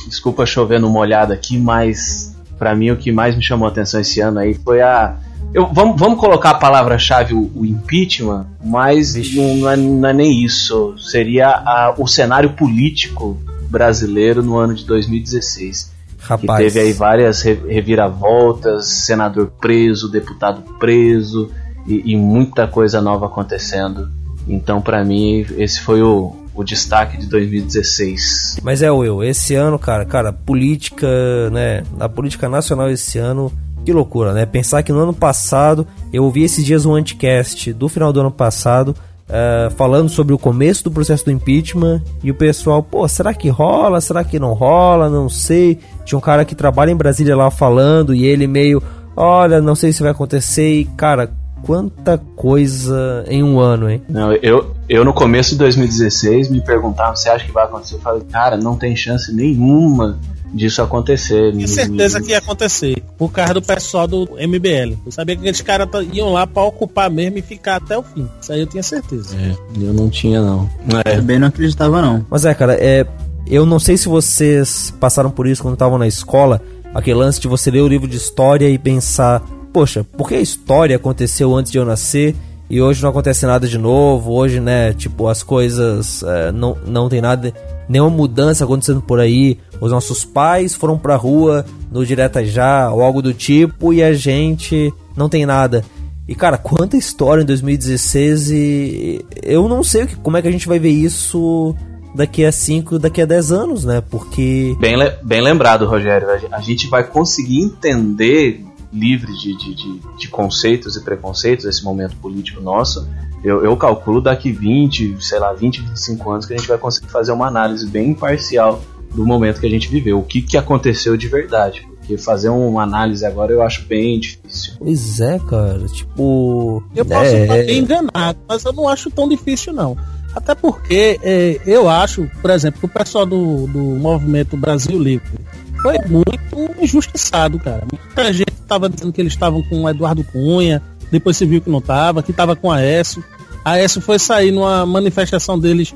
desculpa chover no molhado aqui, mas para mim o que mais me chamou a atenção esse ano aí foi a. Eu, vamos, vamos colocar a palavra-chave o, o, impeachment, mas não, não, é, não, é, nem isso. Seria a, o cenário político brasileiro no ano de 2016. Rapaz. Que teve aí várias reviravoltas, senador preso, deputado preso, e, e muita coisa nova acontecendo. Então, para mim, esse foi o, o destaque de 2016. Mas é, Will, esse ano, cara, cara, política, né? A política nacional esse ano, que loucura, né? Pensar que no ano passado, eu ouvi esses dias um anticast do final do ano passado, uh, falando sobre o começo do processo do impeachment, e o pessoal, pô, será que rola? Será que não rola? Não sei. Tinha um cara que trabalha em Brasília lá falando, e ele meio, olha, não sei se vai acontecer, e cara, quanta coisa em um ano, hein? Não, eu, eu no começo de 2016 me perguntava, você acha que vai acontecer? Eu falei, cara, não tem chance nenhuma disso acontecer. Tinha certeza que ia acontecer, por causa do pessoal do MBL. Eu sabia que aqueles caras iam lá pra ocupar mesmo e ficar até o fim. Isso aí eu tinha certeza. É, eu não tinha, não. É. Eu bem não acreditava, não. Mas é, cara, é, eu não sei se vocês passaram por isso quando estavam na escola, aquele lance de você ler o livro de história e pensar poxa, por que a história aconteceu antes de eu nascer e hoje não acontece nada de novo? Hoje, né, tipo, as coisas é, não, não tem nada, nenhuma mudança acontecendo por aí. Os nossos pais foram pra rua no Direta Já ou algo do tipo e a gente não tem nada. E cara, quanta história em 2016 e eu não sei como é que a gente vai ver isso daqui a 5, daqui a 10 anos, né? Porque. Bem, bem lembrado, Rogério. A gente vai conseguir entender livre de, de, de, de, conceitos e preconceitos esse momento político nosso, eu, eu calculo daqui 20, sei lá, 20, 25 anos que a gente vai conseguir fazer uma análise bem imparcial do momento que a gente viveu, o que, que aconteceu de verdade. Porque fazer uma análise agora eu acho bem difícil. Pois é, cara, tipo. Eu posso é... estar bem enganado, mas eu não acho tão difícil, não. Até porque é, eu acho, por exemplo, que o pessoal do, do movimento Brasil Livre foi muito injustiçado, cara. Muita gente estava dizendo que eles estavam com o Eduardo Cunha, depois se viu que não estava, que estava com a Aécio. A Aécio foi sair numa manifestação deles,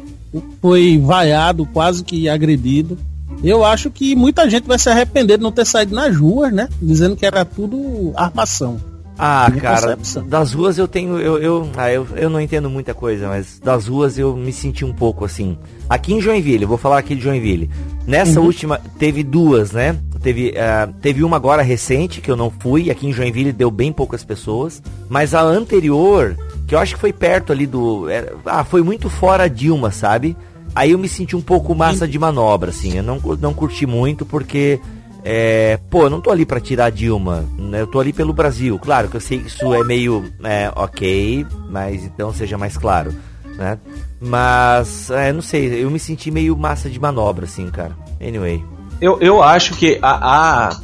foi vaiado, quase que agredido. Eu acho que muita gente vai se arrepender de não ter saído nas ruas, né? Dizendo que era tudo armação. Ah, cara, concepção. das ruas eu tenho. Eu, eu, ah, eu, eu não entendo muita coisa, mas das ruas eu me senti um pouco assim. Aqui em Joinville, vou falar aqui de Joinville. Nessa uhum. última, teve duas, né? Teve, uh, teve uma agora recente, que eu não fui, aqui em Joinville deu bem poucas pessoas. Mas a anterior, que eu acho que foi perto ali do. Era, ah, foi muito fora Dilma, sabe? aí eu me senti um pouco massa de manobra, assim. Eu não, não curti muito porque. É, pô, eu não tô ali para tirar a Dilma, né? Eu tô ali pelo Brasil. Claro que eu sei que isso é meio é, ok, mas então seja mais claro, né? Mas, é, não sei, eu me senti meio massa de manobra, assim, cara. Anyway. Eu, eu acho que a, a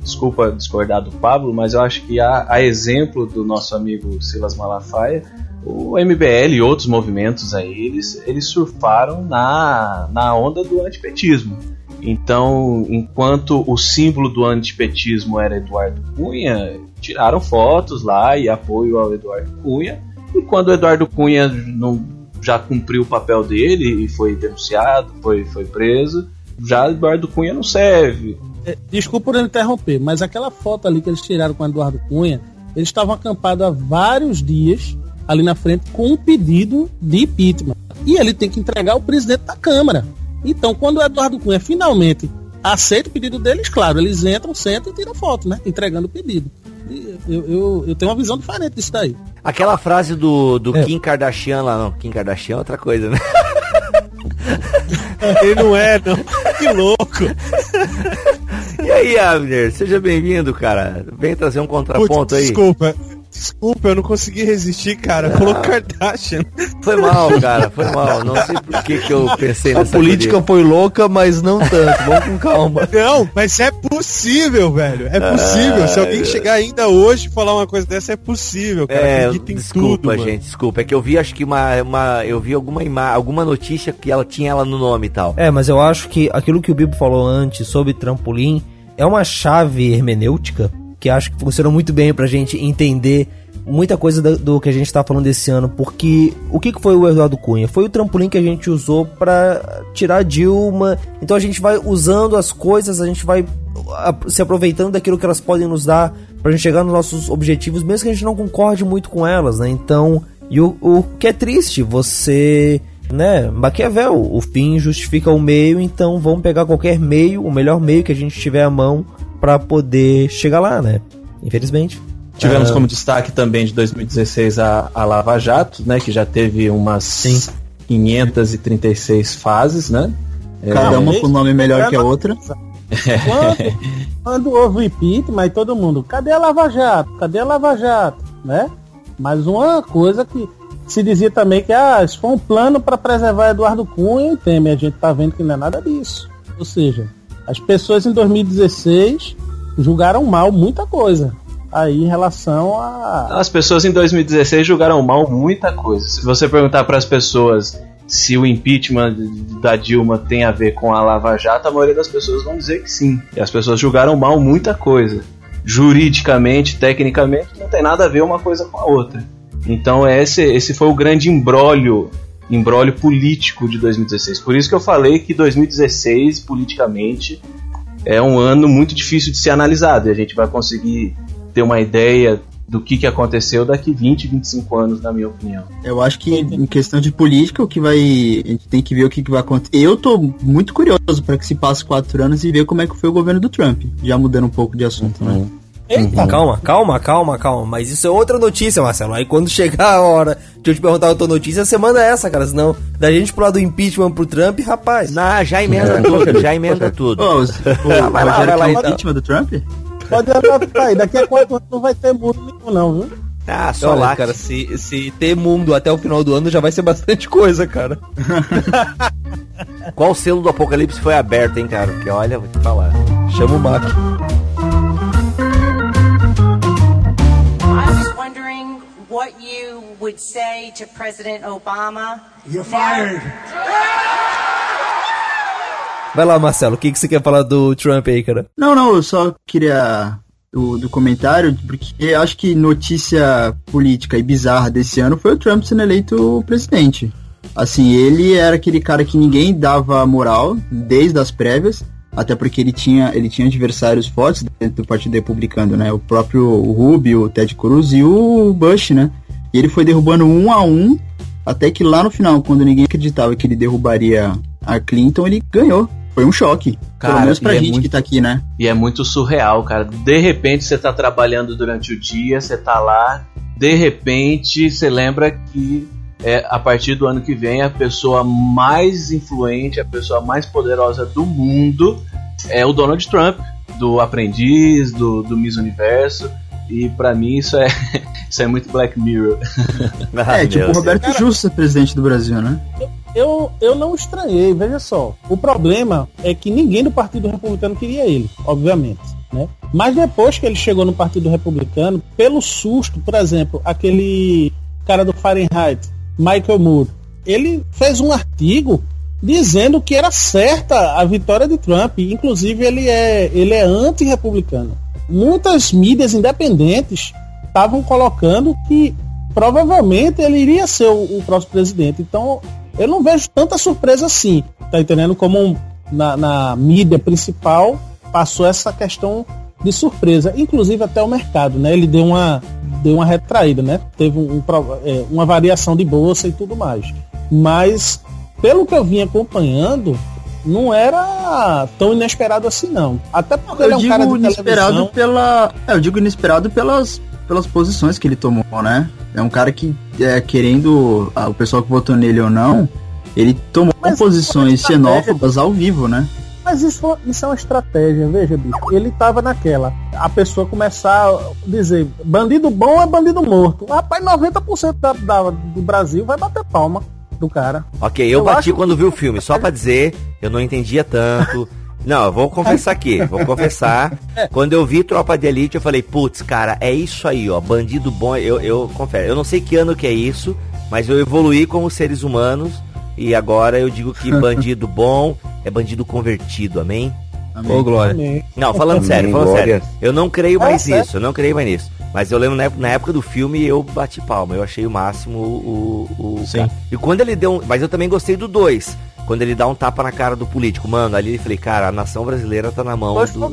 desculpa discordar do Pablo, mas eu acho que a, a exemplo do nosso amigo Silas Malafaia, o MBL e outros movimentos aí, eles, eles surfaram na, na onda do antipetismo. Então, enquanto o símbolo do antipetismo era Eduardo Cunha, tiraram fotos lá e apoio ao Eduardo Cunha. E quando o Eduardo Cunha não, já cumpriu o papel dele e foi denunciado, foi, foi preso, já Eduardo Cunha não serve. É, desculpa por interromper, mas aquela foto ali que eles tiraram com o Eduardo Cunha, eles estavam acampados há vários dias ali na frente com um pedido de impeachment. E ele tem que entregar o presidente da Câmara. Então, quando o Eduardo Cunha finalmente aceita o pedido deles, claro, eles entram, sentam e tiram foto, né? Entregando o pedido. Eu, eu, eu, tenho uma visão diferente disso daí. Aquela frase do, do é. Kim Kardashian lá, não. Kim Kardashian é outra coisa, né? Ele não é, não. Que louco. E aí, Abner, seja bem-vindo, cara. Vem trazer um contraponto Putz, aí. Desculpa, Desculpa, eu não consegui resistir, cara. Falou Kardashian. Foi mal, cara, foi mal. Não sei por que, que eu pensei nessa A política foi louca, mas não tanto. Vamos com calma. Não, mas é possível, velho. É possível. Ah, Se alguém chegar ainda hoje e falar uma coisa dessa, é possível, cara. É, desculpa, tudo, gente, desculpa. É que eu vi, acho que uma. uma eu vi alguma imagem, alguma notícia que ela tinha ela no nome e tal. É, mas eu acho que aquilo que o Bibo falou antes sobre trampolim é uma chave hermenêutica que acho que funcionou muito bem pra gente entender muita coisa do, do que a gente tá falando desse ano, porque o que, que foi o Eduardo Cunha? Foi o trampolim que a gente usou para tirar Dilma. Então a gente vai usando as coisas, a gente vai se aproveitando daquilo que elas podem nos dar pra gente chegar nos nossos objetivos, mesmo que a gente não concorde muito com elas, né? Então, e o, o que é triste, você né? Maquiavel, o fim justifica o meio, então vamos pegar qualquer meio, o melhor meio que a gente tiver à mão para poder chegar lá, né? Infelizmente. Tivemos uh... como destaque também de 2016 a, a Lava Jato, né? Que já teve umas Sim. 536 fases, né? Cada é... uma com nome melhor que a outra. Quando, quando houve o impeachment, todo mundo, cadê a Lava Jato? Cadê a Lava Jato? Né? Mas uma coisa que se dizia também que ah, isso foi um plano para preservar Eduardo Cunha e Temer. A gente tá vendo que não é nada disso. Ou seja, as pessoas em 2016 julgaram mal muita coisa. Aí em relação a. As pessoas em 2016 julgaram mal muita coisa. Se você perguntar para as pessoas se o impeachment da Dilma tem a ver com a Lava Jato, a maioria das pessoas vão dizer que sim. E as pessoas julgaram mal muita coisa. Juridicamente, tecnicamente, não tem nada a ver uma coisa com a outra. Então esse, esse foi o grande embrólio embrólio político de 2016. Por isso que eu falei que 2016, politicamente, é um ano muito difícil de ser analisado. E a gente vai conseguir ter uma ideia do que, que aconteceu daqui 20, 25 anos, na minha opinião. Eu acho que em questão de política, o que vai. A gente tem que ver o que, que vai acontecer. Eu tô muito curioso para que se passe quatro anos e ver como é que foi o governo do Trump. Já mudando um pouco de assunto, né? uhum. né? Eita. Uhum. Calma, calma, calma, calma. Mas isso é outra notícia, Marcelo. Aí quando chegar a hora de eu te perguntar a tua notícia, você manda essa, cara. Senão, da gente pro lado do impeachment pro Trump, rapaz. Não, já emenda é. tudo, já emenda tudo. Ô, ah, vai lá, vai lá, impeachment do Trump? Pode aí. Daqui a quatro anos não vai ter mundo nenhum, não, viu? Ah, só Olha, lá. cara, se, se ter mundo até o final do ano já vai ser bastante coisa, cara. Qual selo do apocalipse foi aberto, hein, cara? Porque olha, vou te falar. Chama o Mac. Would say to President Obama. You're fired. Vai lá, Marcelo, o que, que você quer falar do Trump aí, cara? Não, não, eu só queria do, do comentário, porque eu acho que notícia política e bizarra desse ano foi o Trump sendo eleito presidente. Assim, ele era aquele cara que ninguém dava moral desde as prévias, até porque ele tinha, ele tinha adversários fortes dentro do Partido Republicano, né? O próprio Rubio, o Ted Cruz e o Bush, né? E ele foi derrubando um a um, até que lá no final, quando ninguém acreditava que ele derrubaria a Clinton, ele ganhou. Foi um choque. Cara, Pelo menos pra é gente é muito, que tá aqui, né? E é muito surreal, cara. De repente você tá trabalhando durante o dia, você tá lá, de repente você lembra que é, a partir do ano que vem, a pessoa mais influente, a pessoa mais poderosa do mundo é o Donald Trump, do Aprendiz, do, do Miss Universo. E para mim isso é, isso é muito Black Mirror. Ah, é, tipo o Roberto Cara, Justo é presidente do Brasil, né? Eu, eu não estranhei, veja só. O problema é que ninguém do Partido Republicano queria ele, obviamente. Né? Mas depois que ele chegou no Partido Republicano, pelo susto, por exemplo, aquele cara do Fahrenheit, Michael Moore, ele fez um artigo dizendo que era certa a vitória de Trump. Inclusive, ele é, ele é anti-republicano. Muitas mídias independentes estavam colocando que provavelmente ele iria ser o, o, próximo presidente. Então, eu não vejo tanta surpresa assim. Tá entendendo? Como um, na, na mídia principal passou essa questão de surpresa, inclusive até o mercado, né? Ele deu uma, deu uma retraída, né? Teve um, é, uma variação de bolsa e tudo mais. Mas, pelo que eu vim acompanhando, não era tão inesperado assim, não. Até porque eu ele é um cara de inesperado televisão. pela. É, eu digo inesperado pelas, pelas posições que ele tomou, né? É um cara que, é, querendo o pessoal que votou nele ou não, ele tomou Mas posições xenófobas ao vivo, né? Mas isso, isso é uma estratégia, veja, bicho. Ele tava naquela. A pessoa começar a dizer, bandido bom é bandido morto. Rapaz, 90% da, da, do Brasil vai bater palma do cara. Ok, eu, eu bati quando vi o filme, só para dizer, eu não entendia tanto. Não, eu vou confessar aqui, vou confessar. Quando eu vi Tropa de Elite, eu falei, putz, cara, é isso aí, ó, bandido bom. Eu, eu confesso, eu não sei que ano que é isso, mas eu evoluí como seres humanos e agora eu digo que bandido bom é bandido convertido, amém? Amém. Ô, Glória. Amém. Não, falando amém, sério, falando glória. sério. Eu não creio é, mais é, nisso, eu não creio mais nisso. Mas eu lembro na época do filme eu bati palma, eu achei o máximo o. o Sim. E quando ele deu um. Mas eu também gostei do 2. Quando ele dá um tapa na cara do político. Mano, ali eu falei, cara, a nação brasileira tá na mão. Do...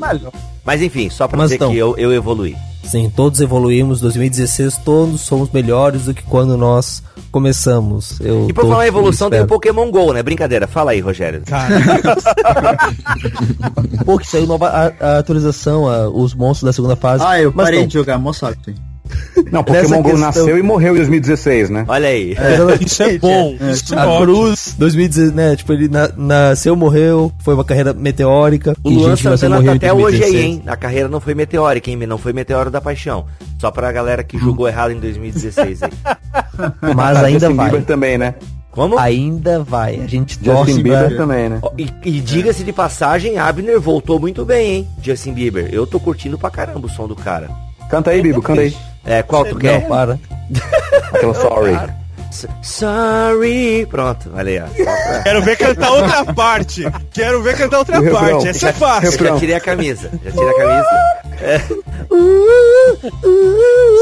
Mas enfim, só pra Mas dizer então, que eu, eu evoluí. Sim, todos evoluímos. 2016, todos somos melhores do que quando nós começamos. Eu e por falar em evolução, tem o Pokémon GO, né? Brincadeira. Fala aí, Rogério. Cara. Pô, que saiu nova a, a atualização, a, os monstros da segunda fase. Ah, eu Mas parei de jogar, moçada. Não, Pokémon GO nasceu e morreu em 2016, né? Olha aí. É, isso é bom. É, isso é a Cruz, 2016, né? Tipo, ele na, nasceu, morreu, foi uma carreira meteórica. O Luan Santana tá até hoje aí, hein? A carreira não foi meteórica, hein? Não foi meteoro da paixão. Só pra galera que julgou hum. errado em 2016 aí. Mas ainda vai. Bieber também, né? Como? Ainda vai. A gente Justin Bieber pra... também, né? E, e diga-se de passagem, Abner voltou muito bem, hein? Justin Bieber. Eu tô curtindo pra caramba o som do cara. Canta aí, Bibo, canta aí. É, qual tu quer? Não, para. Aquela sorry. Sorry. Pronto, olha aí, ó. Quero ver cantar outra parte. Quero ver cantar outra o parte. Refrão. Essa é fácil. Já tirei a camisa. Já tirei a camisa. É.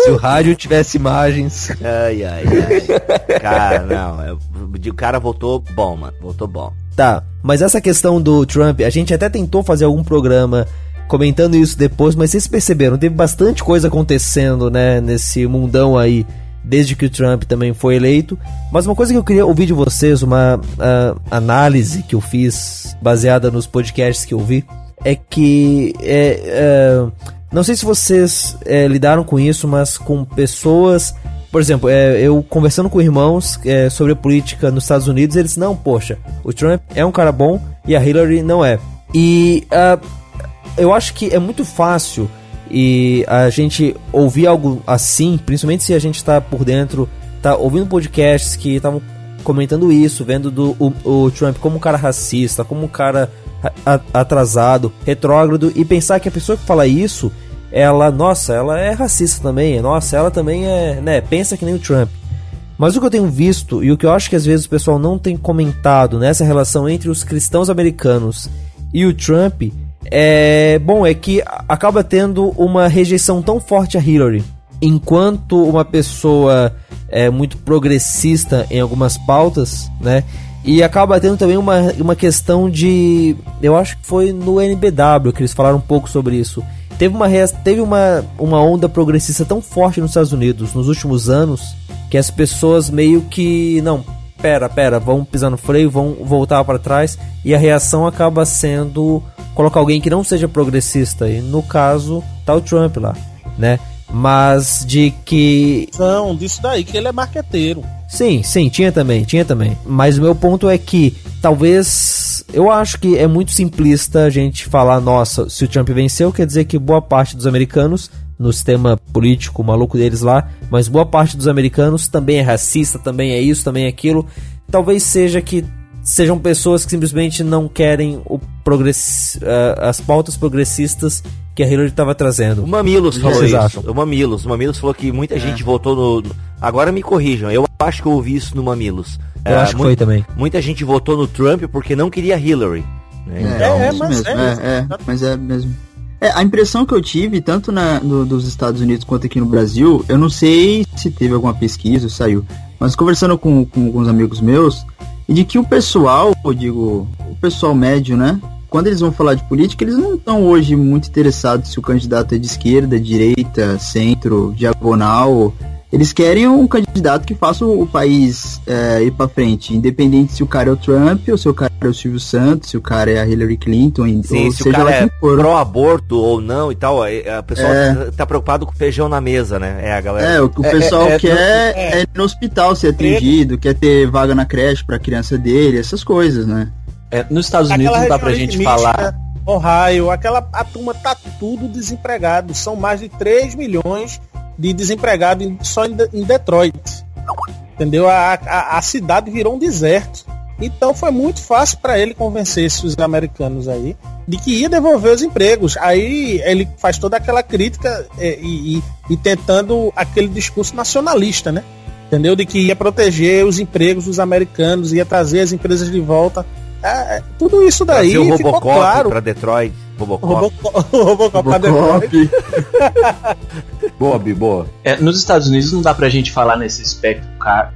Se o rádio tivesse imagens. Ai, ai, ai. Cara, não. É, o cara voltou bom, mano. Voltou bom. Tá, mas essa questão do Trump, a gente até tentou fazer algum programa comentando isso depois, mas vocês perceberam, teve bastante coisa acontecendo, né, nesse mundão aí, desde que o Trump também foi eleito. Mas uma coisa que eu queria ouvir de vocês, uma uh, análise que eu fiz, baseada nos podcasts que eu vi, é que. É, uh, não sei se vocês é, lidaram com isso, mas com pessoas. Por exemplo, é, eu conversando com irmãos é, sobre a política nos Estados Unidos, eles não, poxa, o Trump é um cara bom e a Hillary não é. E uh, eu acho que é muito fácil e a gente ouvir algo assim, principalmente se a gente está por dentro, tá ouvindo podcasts que estavam comentando isso, vendo do, o, o, Trump como um cara racista, como um cara atrasado, retrógrado, e pensar que a pessoa que fala isso, ela, nossa, ela é racista também, nossa, ela também é, né, pensa que nem o Trump. Mas o que eu tenho visto e o que eu acho que às vezes o pessoal não tem comentado nessa relação entre os cristãos americanos e o Trump é bom é que acaba tendo uma rejeição tão forte a Hillary, enquanto uma pessoa é muito progressista em algumas pautas, né? E acaba tendo também uma, uma questão de. Eu acho que foi no NBW que eles falaram um pouco sobre isso. Teve uma, teve uma, uma onda progressista tão forte nos Estados Unidos nos últimos anos que as pessoas meio que. Não, pera, pera, vão pisar no freio, vão voltar para trás. E a reação acaba sendo colocar alguém que não seja progressista. E no caso, tá o Trump lá, né? mas de que. Não, disso daí, que ele é marqueteiro. Sim, sim, tinha também, tinha também. Mas o meu ponto é que talvez. Eu acho que é muito simplista a gente falar, nossa, se o Trump venceu, quer dizer que boa parte dos americanos, no sistema político maluco deles lá, mas boa parte dos americanos também é racista, também é isso, também é aquilo. Talvez seja que sejam pessoas que simplesmente não querem o progress, uh, as pautas progressistas que a Hillary estava trazendo. O Mamilos falou isso. Acham? O Mamilos. O Mamilos falou que muita é. gente votou no. Agora me corrijam. Eu acho que eu ouvi isso no Mamilos. Eu é, acho que foi também. Muita gente votou no Trump porque não queria Hillary. Né? É, então, é, mas mesmo. é, é, mas é mesmo. É, a impressão que eu tive, tanto na, no, dos Estados Unidos quanto aqui no Brasil, eu não sei se teve alguma pesquisa, saiu, mas conversando com, com alguns amigos meus, e de que o pessoal, eu digo, o pessoal médio, né? Quando eles vão falar de política, eles não estão hoje muito interessados se o candidato é de esquerda, direita, centro, diagonal. Eles querem um candidato que faça o país é, ir para frente, independente se o cara é o Trump, ou se o cara é o Silvio Santos, se o cara é a Hillary Clinton, Sim, ou se seja o cara é pró-aborto ou não e tal. A pessoa é... tá preocupado com feijão na mesa, né? É a galera. É, o que o é, pessoal é, é, quer é, no hospital ser atendido, quer ter vaga na creche pra criança dele, essas coisas, né? É, nos Estados Unidos Aquela não dá pra gente falar. Ohio, aquela a turma tá tudo desempregado. São mais de 3 milhões de desempregados só em, em Detroit. Entendeu? A, a, a, cidade virou um deserto. Então foi muito fácil para ele convencer esses americanos aí de que ia devolver os empregos. Aí ele faz toda aquela crítica é, e, e, e tentando aquele discurso nacionalista, né? Entendeu? De que ia proteger os empregos dos americanos, ia trazer as empresas de volta é, tudo isso daí o ficou claro. para Detroit. Robocop. Robocop, Robocop Detroit. boa, Bi, boa. É, nos Estados Unidos não dá pra gente falar nesse espectro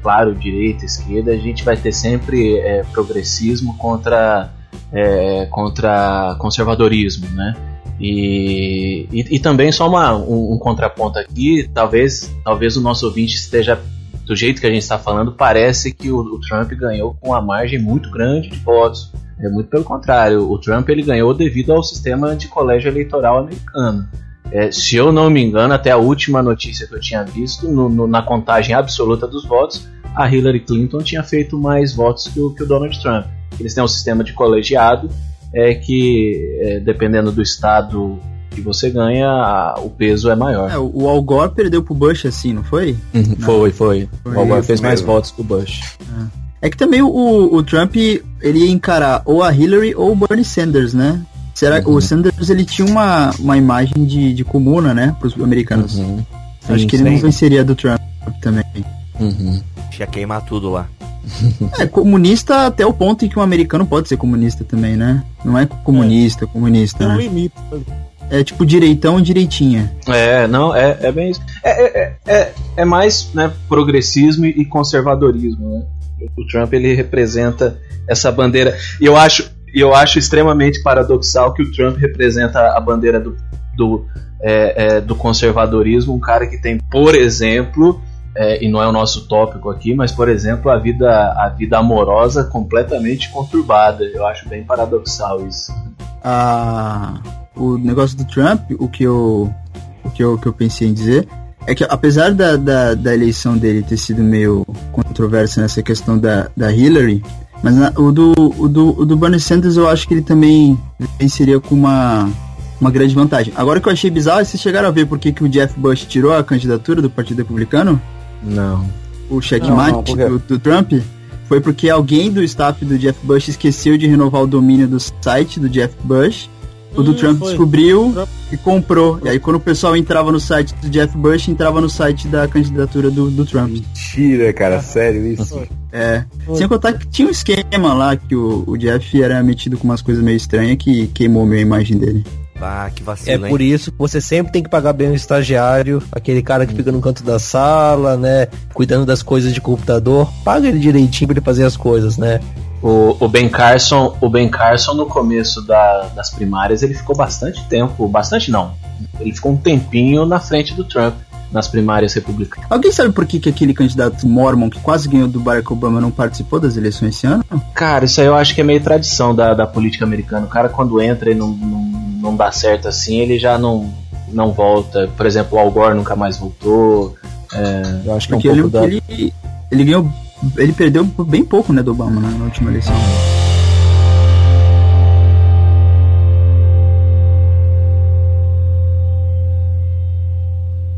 claro, direita, esquerda. A gente vai ter sempre é, progressismo contra, é, contra conservadorismo, né? E, e, e, também só uma, um, um, contraponto aqui, talvez, talvez o nosso ouvinte esteja do jeito que a gente está falando, parece que o, o, Trump ganhou com uma margem muito grande de votos. É muito pelo contrário, o Trump ele ganhou devido ao sistema de colégio eleitoral americano. É, se eu não me engano, até a última notícia que eu tinha visto, no, no, na contagem absoluta dos votos, a Hillary Clinton tinha feito mais votos que o, que o Donald Trump. Eles têm um sistema de colegiado é que, é, dependendo do estado que você ganha, o peso é maior. É, o Al Gore perdeu pro Bush assim, não foi? Uhum, não. Foi, foi, foi. O Al Gore fez mais votos que o Bush. É. é que também o, o Trump ele ia encarar ou a Hillary ou o Bernie Sanders, né? Será uhum. o Sanders ele tinha uma, uma imagem de, de comuna, né, para os americanos. Uhum. Sim, Acho que ele sim. não venceria do Trump também. Uhum. Ia queimar tudo lá. É, comunista até o ponto em que um americano pode ser comunista também, né? Não é comunista, é. comunista. Tem um né? limite é tipo direitão direitinha. É, não, é, é bem isso. É, é, é, é mais né, progressismo e conservadorismo, né? O Trump ele representa essa bandeira. E eu acho, eu acho extremamente paradoxal que o Trump representa a bandeira do, do, é, é, do conservadorismo, um cara que tem, por exemplo, é, e não é o nosso tópico aqui, mas por exemplo, a vida, a vida amorosa completamente conturbada. Eu acho bem paradoxal isso. Ah o negócio do Trump, o que eu, o que eu, que eu pensei em dizer, é que apesar da, da, da eleição dele ter sido meio controversa nessa questão da, da Hillary, mas na, o, do, o, do, o do Bernie Sanders eu acho que ele também venceria com uma, uma grande vantagem. Agora o que eu achei bizarro, vocês chegaram a ver por que, que o Jeff Bush tirou a candidatura do Partido Republicano? Não. O checkmate do, do Trump? Foi porque alguém do staff do Jeff Bush esqueceu de renovar o domínio do site do Jeff Bush o do hum, Trump foi. descobriu Trump. e comprou. E aí quando o pessoal entrava no site do Jeff Bush, entrava no site da candidatura do, do Trump. Mentira, cara, é. sério isso? É. Foi. Sem contar que tinha um esquema lá que o, o Jeff era metido com umas coisas meio estranhas que queimou meio a imagem dele. Ah, que vacilo, É por isso que você sempre tem que pagar bem o estagiário, aquele cara que fica no canto da sala, né? Cuidando das coisas de computador. Paga ele direitinho pra ele fazer as coisas, né? O, o, Ben Carson, o Ben Carson no começo da, das primárias ele ficou bastante tempo, bastante não, ele ficou um tempinho na frente do Trump nas primárias republicanas. Alguém sabe por que, que aquele candidato Mormon que quase ganhou do Barack Obama não participou das eleições esse ano? Cara, isso aí eu acho que é meio tradição da, da política americana. O cara quando entra e não, não, não dá certo assim, ele já não não volta. Por exemplo, o Al Gore nunca mais voltou. É, eu acho que é um ele, da... ele, ele ganhou. Ele perdeu bem pouco, né, do Obama né, na última eleição.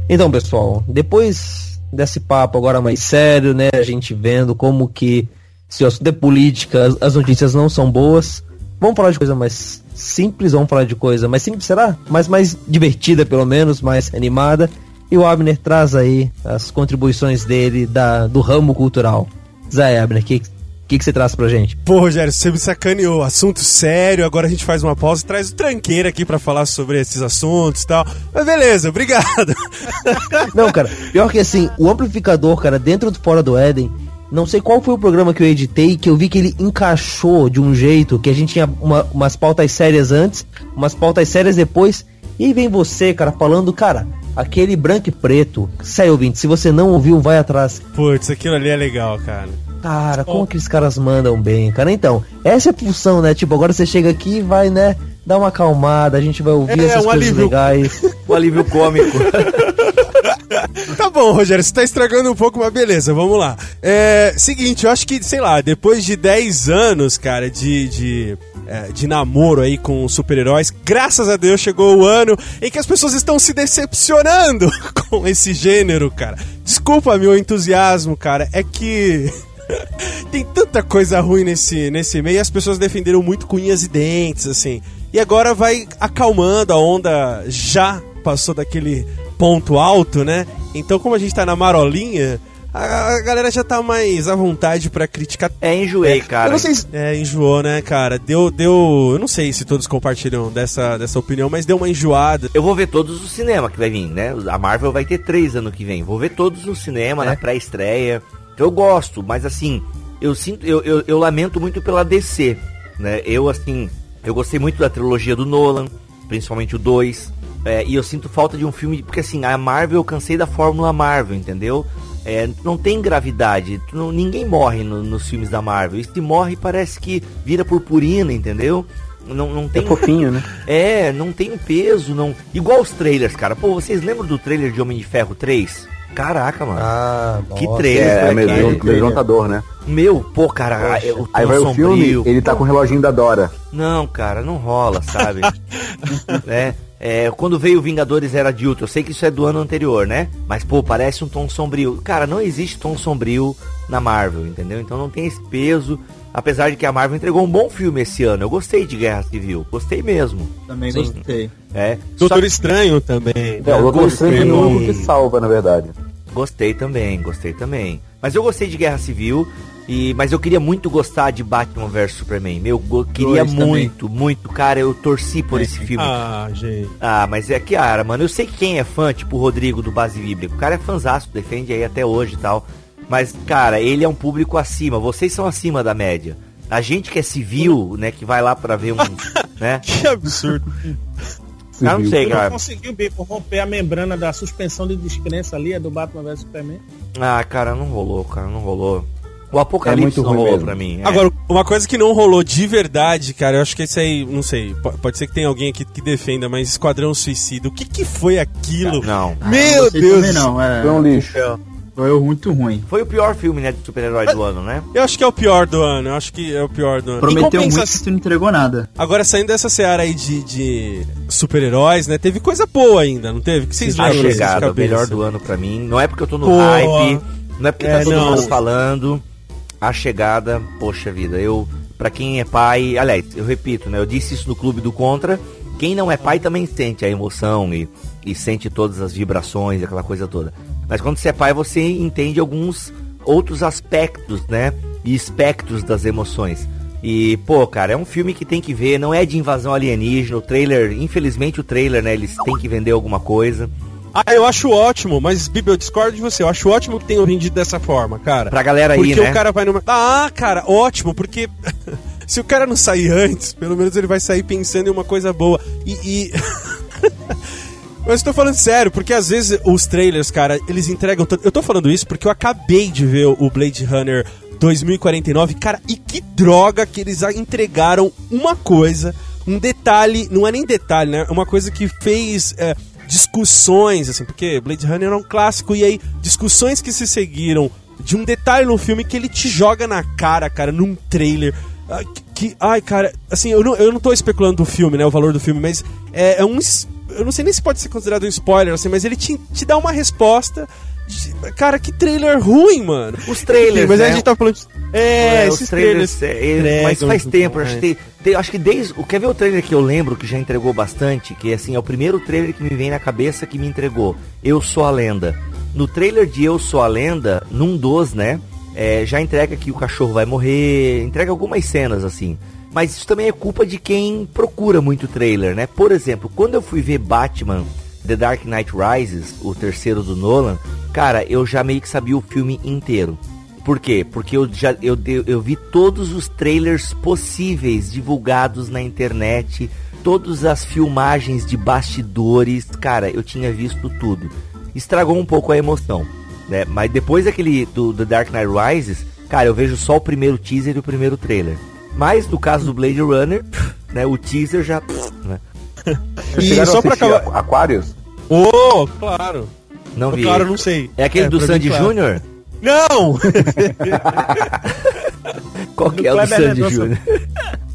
Então, pessoal, depois desse papo agora mais sério, né, a gente vendo como que se o assunto é política, as notícias não são boas, vamos falar de coisa mais simples, vamos falar de coisa mais simples, será? Mas mais divertida, pelo menos, mais animada. E o Abner traz aí as contribuições dele da, do ramo cultural. Zé Abner, o que, que, que você traz pra gente? Pô, Rogério, você me sacaneou. Assunto sério, agora a gente faz uma pausa e traz o tranqueiro aqui para falar sobre esses assuntos e tal. Mas beleza, obrigado. Não, cara, pior que assim, o amplificador, cara, dentro do Fora do Éden, não sei qual foi o programa que eu editei, que eu vi que ele encaixou de um jeito que a gente tinha uma, umas pautas sérias antes, umas pautas sérias depois. E aí vem você, cara, falando, cara, aquele branco e preto. Sai ouvinte, se você não ouviu, vai atrás. Putz, aquilo ali é legal, cara. Cara, como que os caras mandam bem, cara? Então, essa é a função, né? Tipo, agora você chega aqui e vai, né? Dar uma acalmada, a gente vai ouvir é, essas um coisas alívio... legais. um alívio cômico. tá bom, Rogério, você tá estragando um pouco, mas beleza, vamos lá. É, seguinte, eu acho que, sei lá, depois de 10 anos, cara, de, de, é, de namoro aí com super-heróis, graças a Deus chegou o ano em que as pessoas estão se decepcionando com esse gênero, cara. Desculpa meu entusiasmo, cara, é que tem tanta coisa ruim nesse, nesse meio. As pessoas defenderam muito com unhas e dentes, assim. E agora vai acalmando, a onda já passou daquele ponto alto, né? Então, como a gente tá na marolinha, a, galera já tá mais à vontade para criticar. É, enjoei, cara. Eu não sei se... É, enjoou, né, cara? Deu, deu. Eu não sei se todos compartilham dessa, dessa opinião, mas deu uma enjoada. Eu vou ver todos no cinema que vai vir, né? A Marvel vai ter três ano que vem. Vou ver todos no cinema, é. na pré-estreia. Eu gosto, mas assim, eu sinto, eu, eu, eu, lamento muito pela DC, né? Eu assim, eu gostei muito da trilogia do Nolan, principalmente o 2. É, e eu sinto falta de um filme, porque assim, a Marvel eu cansei da fórmula Marvel, entendeu? É, não tem gravidade, não, ninguém morre no, nos filmes da Marvel. E se morre, parece que vira purpurina, entendeu? Não, não tem. É fofinho, né? É, não tem um peso, não. Igual os trailers, cara. Pô, vocês lembram do trailer de Homem de Ferro 3? Caraca, mano. Ah, que trailer. É, é meio levantador, né? Meu, pô, cara, o Aí vai o filme, ele tá com o reloginho da Dora. Não, cara, não rola, sabe? é, é, quando veio Vingadores Era de Ultron, eu sei que isso é do ano anterior, né? Mas, pô, parece um tom sombrio. Cara, não existe tom sombrio na Marvel, entendeu? Então não tem esse peso. Apesar de que a Marvel entregou um bom filme esse ano. Eu gostei de Guerra Civil. Gostei mesmo. Também Sim. gostei. É. Doutor Só... Estranho também. É, o Doutor Estranho é o único que salva, na verdade. Gostei também, gostei também. Mas eu gostei de Guerra Civil. E, mas eu queria muito gostar de Batman vs Superman. Meu, eu queria Dois muito, também. muito. Cara, eu torci por é. esse filme. Ah, gente. Ah, mas é que, cara, mano, eu sei que quem é fã, tipo o Rodrigo do Base Bíblica, o cara é fãzaço, defende aí até hoje e tal. Mas, cara, ele é um público acima. Vocês são acima da média. A gente que é civil, né, que vai lá para ver um, né? Que absurdo. Eu não sei, cara. Não conseguiu romper a membrana da suspensão de descrença ali, é do Batman vs Superman? Ah, cara, não rolou, cara, não rolou. O Apocalipse é não rolou mesmo. pra mim. É. Agora, uma coisa que não rolou de verdade, cara, eu acho que esse aí, não sei, pode ser que tenha alguém aqui que defenda, mas Esquadrão Suicida, o que que foi aquilo? Não. Meu Deus! Não, é... Foi um lixo. Foi muito ruim. Foi o pior filme, né, de super-herói do ano, né? Eu acho que é o pior do ano, eu acho que é o pior do ano. Prometeu compensa... muito e não entregou nada. Agora, saindo dessa seara aí de, de super-heróis, né, teve coisa boa ainda, não teve? O que vocês lembram? A chegada, o melhor do ano pra mim. Não é porque eu tô no Pô. hype, não é porque é, tá todo não. mundo falando. A Chegada, poxa vida, eu, para quem é pai, aliás, eu repito, né, eu disse isso no Clube do Contra, quem não é pai também sente a emoção e, e sente todas as vibrações, aquela coisa toda. Mas quando você é pai, você entende alguns outros aspectos, né, e espectros das emoções. E, pô, cara, é um filme que tem que ver, não é de invasão alienígena, o trailer, infelizmente o trailer, né, eles têm que vender alguma coisa. Ah, eu acho ótimo, mas Bibi, eu discordo de você. Eu acho ótimo que tenham vendido dessa forma, cara. Pra galera aí, porque né? Porque o cara vai numa. Ah, cara, ótimo, porque. Se o cara não sair antes, pelo menos ele vai sair pensando em uma coisa boa. E. e... Mas estou falando sério, porque às vezes os trailers, cara, eles entregam tanto. Eu tô falando isso porque eu acabei de ver o Blade Runner 2049, cara, e que droga que eles entregaram uma coisa, um detalhe, não é nem detalhe, né? Uma coisa que fez. É, discussões, assim, porque Blade Runner é um clássico, e aí discussões que se seguiram de um detalhe no filme que ele te joga na cara, cara, num trailer. Que, ai, cara, assim, eu não, eu não tô especulando do filme, né, o valor do filme, mas é, é um. Eu não sei nem se pode ser considerado um spoiler, assim, mas ele te, te dá uma resposta Cara, que trailer ruim, mano. Os trailers. Mas né? a gente tá falando. De... É, é esses trailers. trailers é, mas faz tempo, acho, que, tem, acho que desde. Quer ver o trailer que eu lembro que já entregou bastante? Que assim, é o primeiro trailer que me vem na cabeça que me entregou. Eu sou a lenda. No trailer de Eu Sou a Lenda, num dos, né? É, já entrega que o cachorro vai morrer, entrega algumas cenas assim. Mas isso também é culpa de quem procura muito trailer, né? Por exemplo, quando eu fui ver Batman The Dark Knight Rises, o terceiro do Nolan, cara, eu já meio que sabia o filme inteiro. Por quê? Porque eu já eu, eu, vi todos os trailers possíveis divulgados na internet, todas as filmagens de bastidores, cara, eu tinha visto tudo. Estragou um pouco a emoção, né? Mas depois daquele do The Dark Knight Rises, cara, eu vejo só o primeiro teaser e o primeiro trailer. Mas no caso do Blade Runner, né, o teaser já, né? e só pra acabar. Aquários? Oh, claro. Não vi. Claro, não sei. É aquele é, do Sandy claro. Júnior? Não! Qual que é o do Sandy Júnior?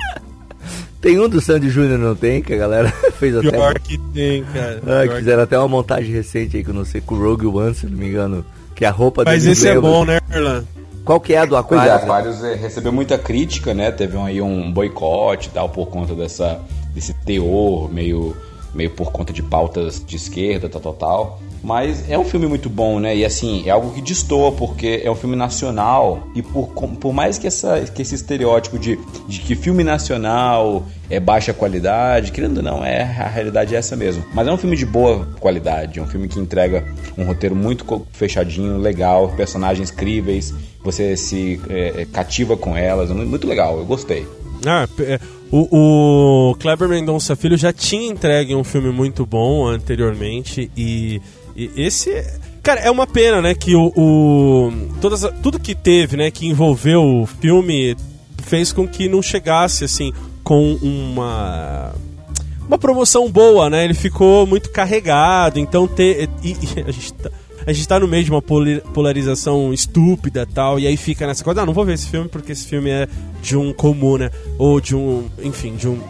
tem um do Sandy Júnior, não tem? Que a galera fez até. Pior que tem, cara. Ah, que fizeram até uma montagem recente aí, que eu não sei, com o Rogue One, se não me engano. Que a roupa Mas esse é bom, né, Erlan? Qual que é a do Aquarius? Pois é, Aquarius é, recebeu muita crítica, né? Teve um, aí um boicote e tal por conta dessa, desse teor meio, meio por conta de pautas de esquerda, tal, tal, tal. Mas é um filme muito bom, né? E assim, é algo que destoa, porque é um filme nacional. E por, por mais que, essa, que esse estereótipo de, de que filme nacional é baixa qualidade, querendo ou não, é, a realidade é essa mesmo. Mas é um filme de boa qualidade, é um filme que entrega um roteiro muito fechadinho, legal, personagens incríveis, você se é, cativa com elas, muito legal, eu gostei. Ah, é, o, o Kleber Mendonça Filho já tinha entregue um filme muito bom anteriormente e, e esse cara é uma pena né que o, o todas, tudo que teve né que envolveu o filme fez com que não chegasse assim com uma uma promoção boa né ele ficou muito carregado então ter e, e a gente tá, a gente tá no meio de uma polarização estúpida tal, e aí fica nessa coisa, ah, não vou ver esse filme porque esse filme é de um comum, né? Ou de um, enfim, de um...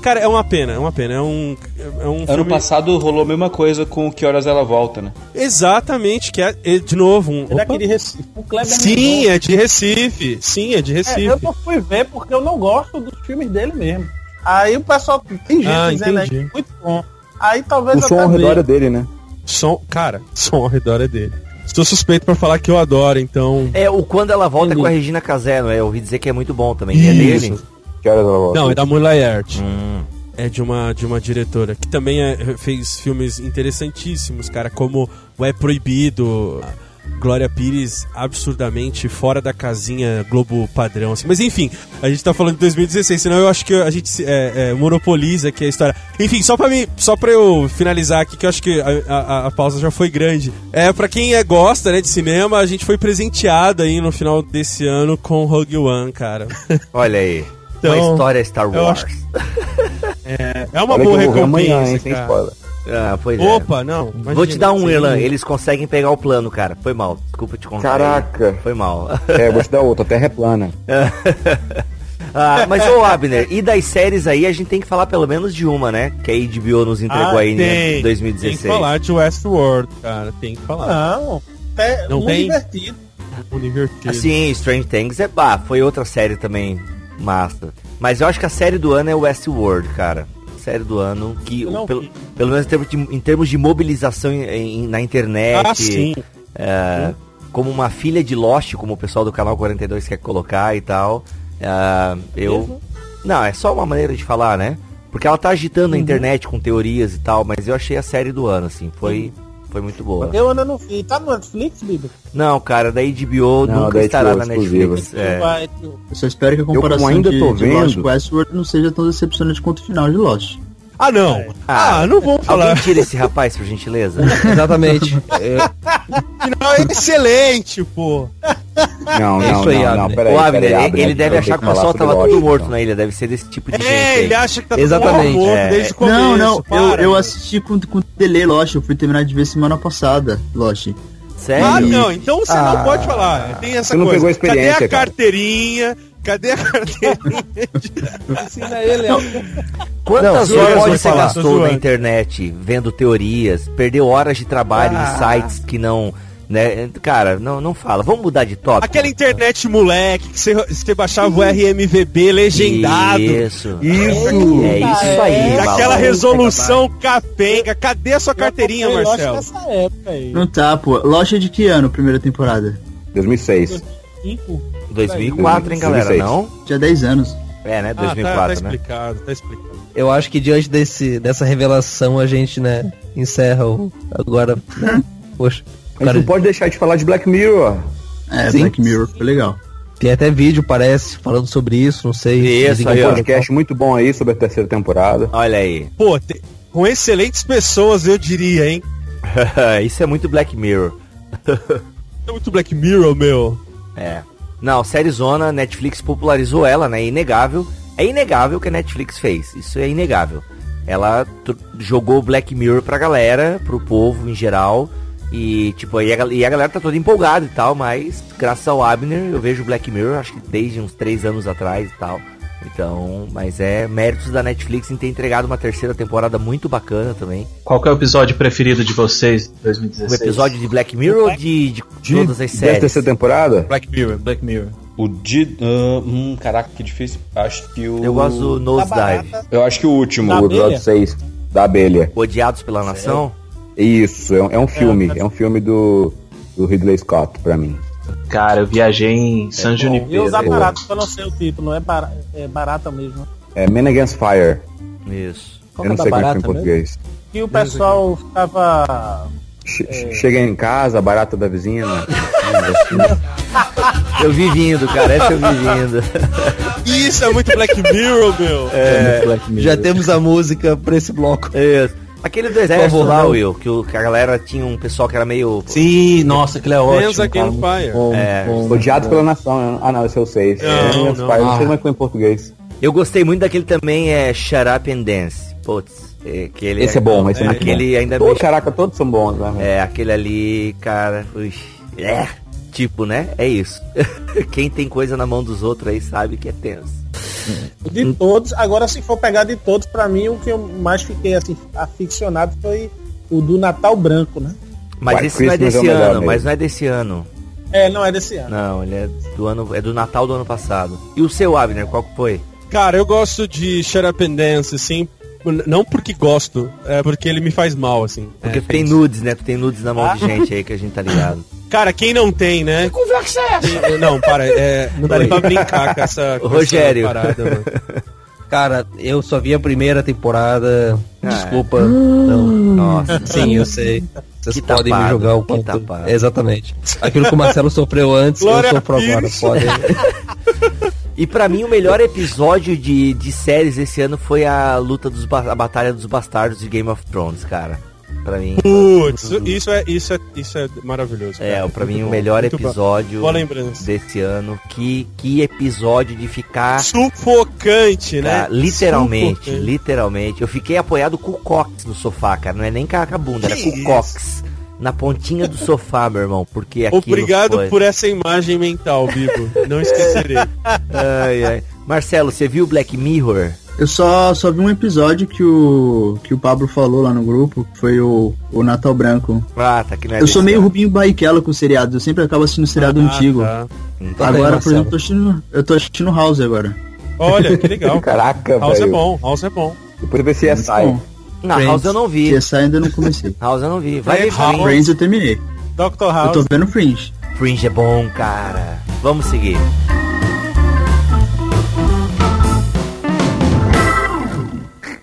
Cara, é uma pena, é uma pena. É um, é um ano filme... passado rolou a mesma coisa com Que Horas Ela Volta, né? Exatamente, que é, é de novo um. É de Recife. O Kleber Sim, é de Recife. Sim, é de Recife. É, eu não fui ver porque eu não gosto dos filmes dele mesmo. Aí o pessoal tem gente ah, dizendo aí muito bom. Aí talvez o som ao redor é dele, né? Som, cara, som ao redor é dele. Estou suspeito para falar que eu adoro, então. É, o Quando Ela Volta é com a Regina Casé, não é? Eu ouvi dizer que é muito bom também. É dele? Que horas ela volta? Não, é da Mulher Art. Hum. É de uma, de uma diretora que também é, fez filmes interessantíssimos, cara, como O É Proibido. Glória Pires absurdamente fora da casinha Globo padrão, assim. Mas enfim, a gente tá falando de 2016, senão eu acho que a gente é, é, monopoliza aqui a história. Enfim, só pra, mim, só pra eu finalizar aqui, que eu acho que a, a, a pausa já foi grande. É, pra quem é, gosta né, de cinema, a gente foi presenteado aí no final desse ano com Rogue One, cara. Olha aí. Então, uma história Star Wars. Acho... é, é uma Olha boa recompensa, amanhã, hein, cara. Ah, pois é. Opa, é. não. Imagina, Vou te dar um, Erlan. Eles conseguem pegar o plano, cara. Foi mal. Desculpa te contar. Caraca. Aí. Foi mal. É, vou te dar outro. A Terra é plana. ah, mas, ô Abner, e das séries aí, a gente tem que falar pelo menos de uma, né? Que a HBO nos entregou ah, aí em 2016. Tem que falar de Westworld, cara. Tem que falar. Não, é não tem? divertido. Um divertido. Sim, Strange Things é bah, foi outra série também massa. Mas eu acho que a série do ano é Westworld, cara série do ano, que pelo, pelo, menos em termos de, em termos de mobilização em, em, na internet, ah, sim. É, como uma filha de Lost, como o pessoal do canal 42 quer colocar e tal. É, eu. Mesmo? Não, é só uma maneira de falar, né? Porque ela tá agitando uhum. a internet com teorias e tal, mas eu achei a série do ano, assim, foi. Foi muito boa. Eu ainda não vi. Tá no Netflix, Bibi? Não, cara, da HBO não, nunca da estará HBO na Netflix. É. Eu só espero que a comparação eu, ainda de, tô vendo... de Lost Westworld não seja tão decepcionante quanto o final de Lost. Ah, não. É. Ah, ah, não vamos falar. Alguém tira esse rapaz, por gentileza. Exatamente. É... Final é excelente, pô. Não, não, Isso aí, não, não, peraí, o Abner, peraí, Abner, ele deve achar que o pessoal tava tudo morto então. na ilha, deve ser desse tipo de é, gente. É, ele acha que tá Exatamente. tudo morto é. desde o começo. Não, não, eu, eu assisti com, com o Tele Lost, eu fui terminar de ver semana passada, Lost. Sério? Ah, não, então você ah, não pode falar. Tem essa você coisa. Não pegou a Cadê a carteirinha? Cadê a carteirinha? Ensina ele. Quantas não, horas você gastou na internet vendo teorias? Perdeu horas de trabalho ah. em sites que não né? Cara, não, não fala. Vamos mudar de tópico. Aquela internet moleque que você, você baixava o RMVB legendado. Isso. Isso. É isso aí. Aquela resolução capenga. Cadê a sua carteirinha, Marcelo? Não tá, pô. Loja de que ano, primeira temporada? 2006. 2004, hein, galera? 2006. Não? Tinha 10 anos. É, né? 2004, ah, tá, tá né? explicado, tá explicado. Eu acho que diante desse, dessa revelação a gente, né, encerra o, agora, né? Poxa. A gente não pode deixar de falar de Black Mirror. É, Sim. Black Mirror foi legal. Tem até vídeo, parece, falando sobre isso, não sei. Isso, aí, um podcast muito bom aí sobre a terceira temporada. Olha aí. Pô, te... com excelentes pessoas, eu diria, hein? isso é muito Black Mirror. é muito Black Mirror, meu. É. Não, série Zona, Netflix popularizou ela, né? É inegável. É inegável que a Netflix fez. Isso é inegável. Ela jogou Black Mirror pra galera, pro povo em geral. E, tipo, e a, e a galera tá toda empolgada e tal, mas graças ao Abner eu vejo Black Mirror, acho que desde uns três anos atrás e tal. Então, mas é méritos da Netflix em ter entregado uma terceira temporada muito bacana também. Qual é o episódio preferido de vocês de 2016? O episódio de Black Mirror ou de, de, de todas as séries? Da terceira temporada? Black Mirror, Black Mirror. O de. Uh, hum, caraca, que difícil. Acho que o. Eu gosto do Nose Dive. Eu acho que o último, da o episódio 6, da abelha. Odiados pela Nação? Isso, é um, é um filme. É, é um filme do, do Ridley Scott, pra mim. Cara, eu viajei em San é Junipero. E usar barato, eu não sei o título, é, bar é barata mesmo. É Man Against Fire. Isso. eu não sei como é em português. E o pessoal ficava. é... Chega em casa, barata da vizinha. Né? eu vi vindo, cara, essa eu vi vindo. Isso é muito Black Mirror, meu. É, é Black Mirror. Já temos a música pra esse bloco. Isso. Aquele do exército lá, Will, que, o, que a galera tinha um pessoal que era meio. Sim, nossa, aquele é ótimo. Menos Game Fire. Bom, é. Bom, Odiado pela nação. Né? Ah, não, esse é o 6. Não, é, não, não. não sei como é que foi em português. Eu gostei muito daquele também, é Shut Up and Dance. Putz. É, aquele, esse é bom, esse é, é aquele bom. ainda Pô, caraca, todos são bons, né? É, aquele ali, cara, ux, é, tipo, né? É isso. Quem tem coisa na mão dos outros aí sabe que é tenso. De todos, agora se for pegar de todos, para mim o que eu mais fiquei assim aficionado foi o do Natal Branco, né? Mas White esse Christmas não é desse é ano, mas não é desse ano. É, não é desse ano. Não, ele é do ano, é do Natal do ano passado. E o seu Abner, qual que foi? Cara, eu gosto de Shut Up and Dance, assim, não porque gosto, é porque ele me faz mal, assim. Porque é, tu tem nudes, né? Tu tem nudes na mão ah. de gente aí que a gente tá ligado. Cara, quem não tem, né? Que conversa é essa? Não, para, é, não dá nem pra brincar com essa, com Rogério. Essa parada, mano. Cara, eu só vi a primeira temporada. Ah, Desculpa. É. Não. Nossa. Sim, eu sei. Vocês que podem tapado, me jogar o quanto. Exatamente. Aquilo que o Marcelo sofreu antes, Glória eu sofro agora. Podem. E para mim o melhor episódio de, de séries esse ano foi a luta dos a batalha dos bastardos de Game of Thrones, cara. Pra mim. Putz, isso é isso é isso é maravilhoso. Cara. É, para mim bom, o melhor episódio desse ano. Que que episódio de ficar sufocante, né? cara, né? Literalmente, sufocante. literalmente. Eu fiquei apoiado com o cox no sofá, cara. Não é nem com a bunda, que era com o cox na pontinha do sofá, meu irmão, porque Obrigado foi... por essa imagem mental, Bibo. Não esquecerei. ai, ai. Marcelo, você viu Black Mirror? Eu só, só vi um episódio que o, que o Pablo falou lá no grupo, que foi o, o Natal Branco. Ah, tá que é Eu sou meio Rubinho Barrichello com seriados, eu sempre acabo assistindo seriado ah, antigo. Tá. Então agora, tá por exemplo, eu tô, assistindo, eu tô assistindo House agora. Olha, que legal. Caraca, House é véio. é bom, House é bom. Depois vai ser essa. Na Friends. House eu não vi. CSI ainda não comecei. House eu não vi. Vai ver Friends. Friends eu terminei. Dr. House. Eu tô vendo Fringe. Fringe é bom, cara. Vamos seguir.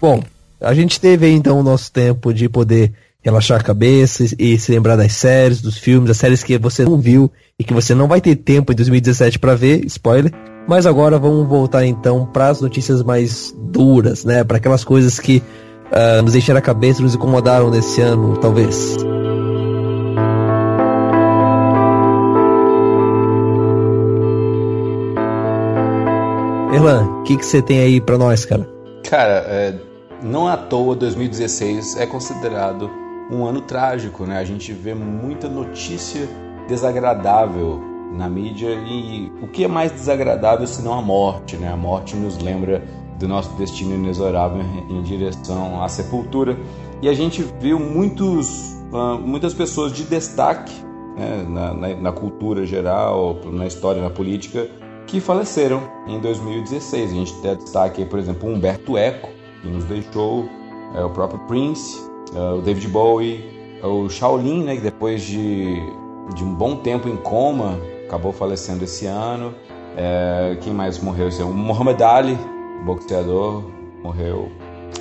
Bom, a gente teve aí então o nosso tempo de poder relaxar a cabeça e se lembrar das séries, dos filmes, das séries que você não viu e que você não vai ter tempo em 2017 para ver, spoiler. Mas agora vamos voltar então para as notícias mais duras, né? Para aquelas coisas que uh, nos encheram a cabeça, nos incomodaram nesse ano, talvez. Erlan, o que você tem aí para nós, cara? Cara, é, não à toa 2016 é considerado um ano trágico, né? A gente vê muita notícia desagradável na mídia e o que é mais desagradável se não a morte, né? A morte nos lembra do nosso destino inexorável em direção à sepultura e a gente viu muitos, uh, muitas pessoas de destaque né? na, na, na cultura geral, na história, na política que faleceram em 2016. A gente tem destaque por exemplo, Humberto Eco, que nos deixou, é, o próprio Prince, é, o David Bowie, é, o Shaolin, né, que depois de, de um bom tempo em coma, acabou falecendo esse ano. É, quem mais morreu ano? O Muhammad Ali, boxeador, morreu.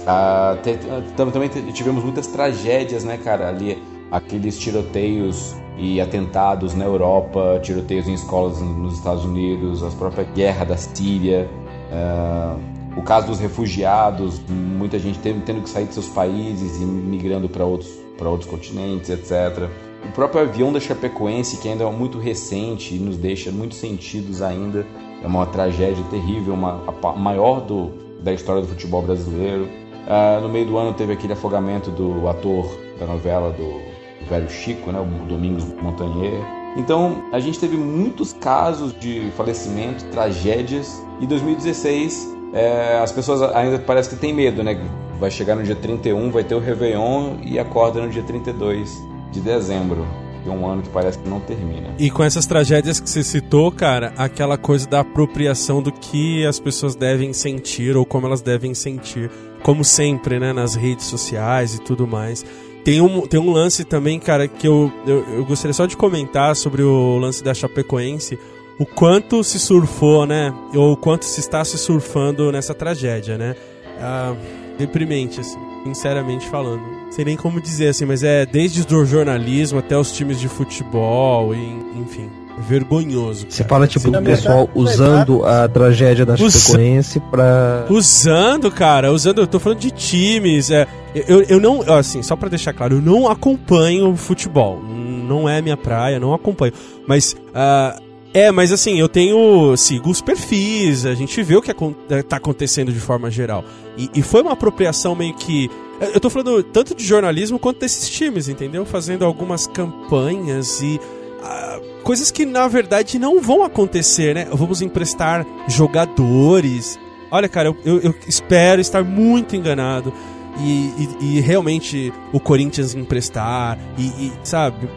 Ah, te, também tivemos muitas tragédias, né, cara? Ali, aqueles tiroteios e atentados na Europa, tiroteios em escolas nos Estados Unidos, a própria guerra da Síria. Uh, o caso dos refugiados, muita gente tendo, que sair de seus países e migrando para outros, outros continentes, etc. O próprio avião da Chapecoense, que ainda é muito recente e nos deixa muitos sentidos ainda, é uma tragédia terrível, uma, a maior do, da história do futebol brasileiro. Uh, no meio do ano teve aquele afogamento do ator da novela do, do velho Chico, né, o Domingos Montagnier. Então a gente teve muitos casos de falecimento, tragédias, e 2016 é, as pessoas ainda parece que tem medo, né? Vai chegar no dia 31, vai ter o Réveillon e acorda no dia 32 de dezembro. É um ano que parece que não termina. E com essas tragédias que você citou, cara, aquela coisa da apropriação do que as pessoas devem sentir ou como elas devem sentir, como sempre, né, nas redes sociais e tudo mais. Tem um, tem um lance também, cara, que eu, eu, eu gostaria só de comentar sobre o lance da Chapecoense o quanto se surfou, né? Ou o quanto se está se surfando nessa tragédia, né? Ah, deprimente, assim, sinceramente falando. Sei nem como dizer assim, mas é desde o jornalismo até os times de futebol, e, enfim. É vergonhoso. Você fala, tipo, do pessoal usando a tragédia da Chapecoense pra. Usando, cara, usando. Eu tô falando de times. É, eu, eu não. Assim, só pra deixar claro, eu não acompanho futebol. Não é minha praia, não acompanho. Mas. Uh, é, mas assim, eu tenho. Sigo os perfis, a gente vê o que está acontecendo de forma geral. E, e, foi uma apropriação meio que. Eu tô falando tanto de jornalismo quanto desses times, entendeu? Fazendo algumas campanhas e. Uh, coisas que na verdade não vão acontecer, né? Vamos emprestar jogadores. Olha, cara, eu, eu, eu espero estar muito enganado. E, e, e, realmente o Corinthians emprestar, e, e sabe?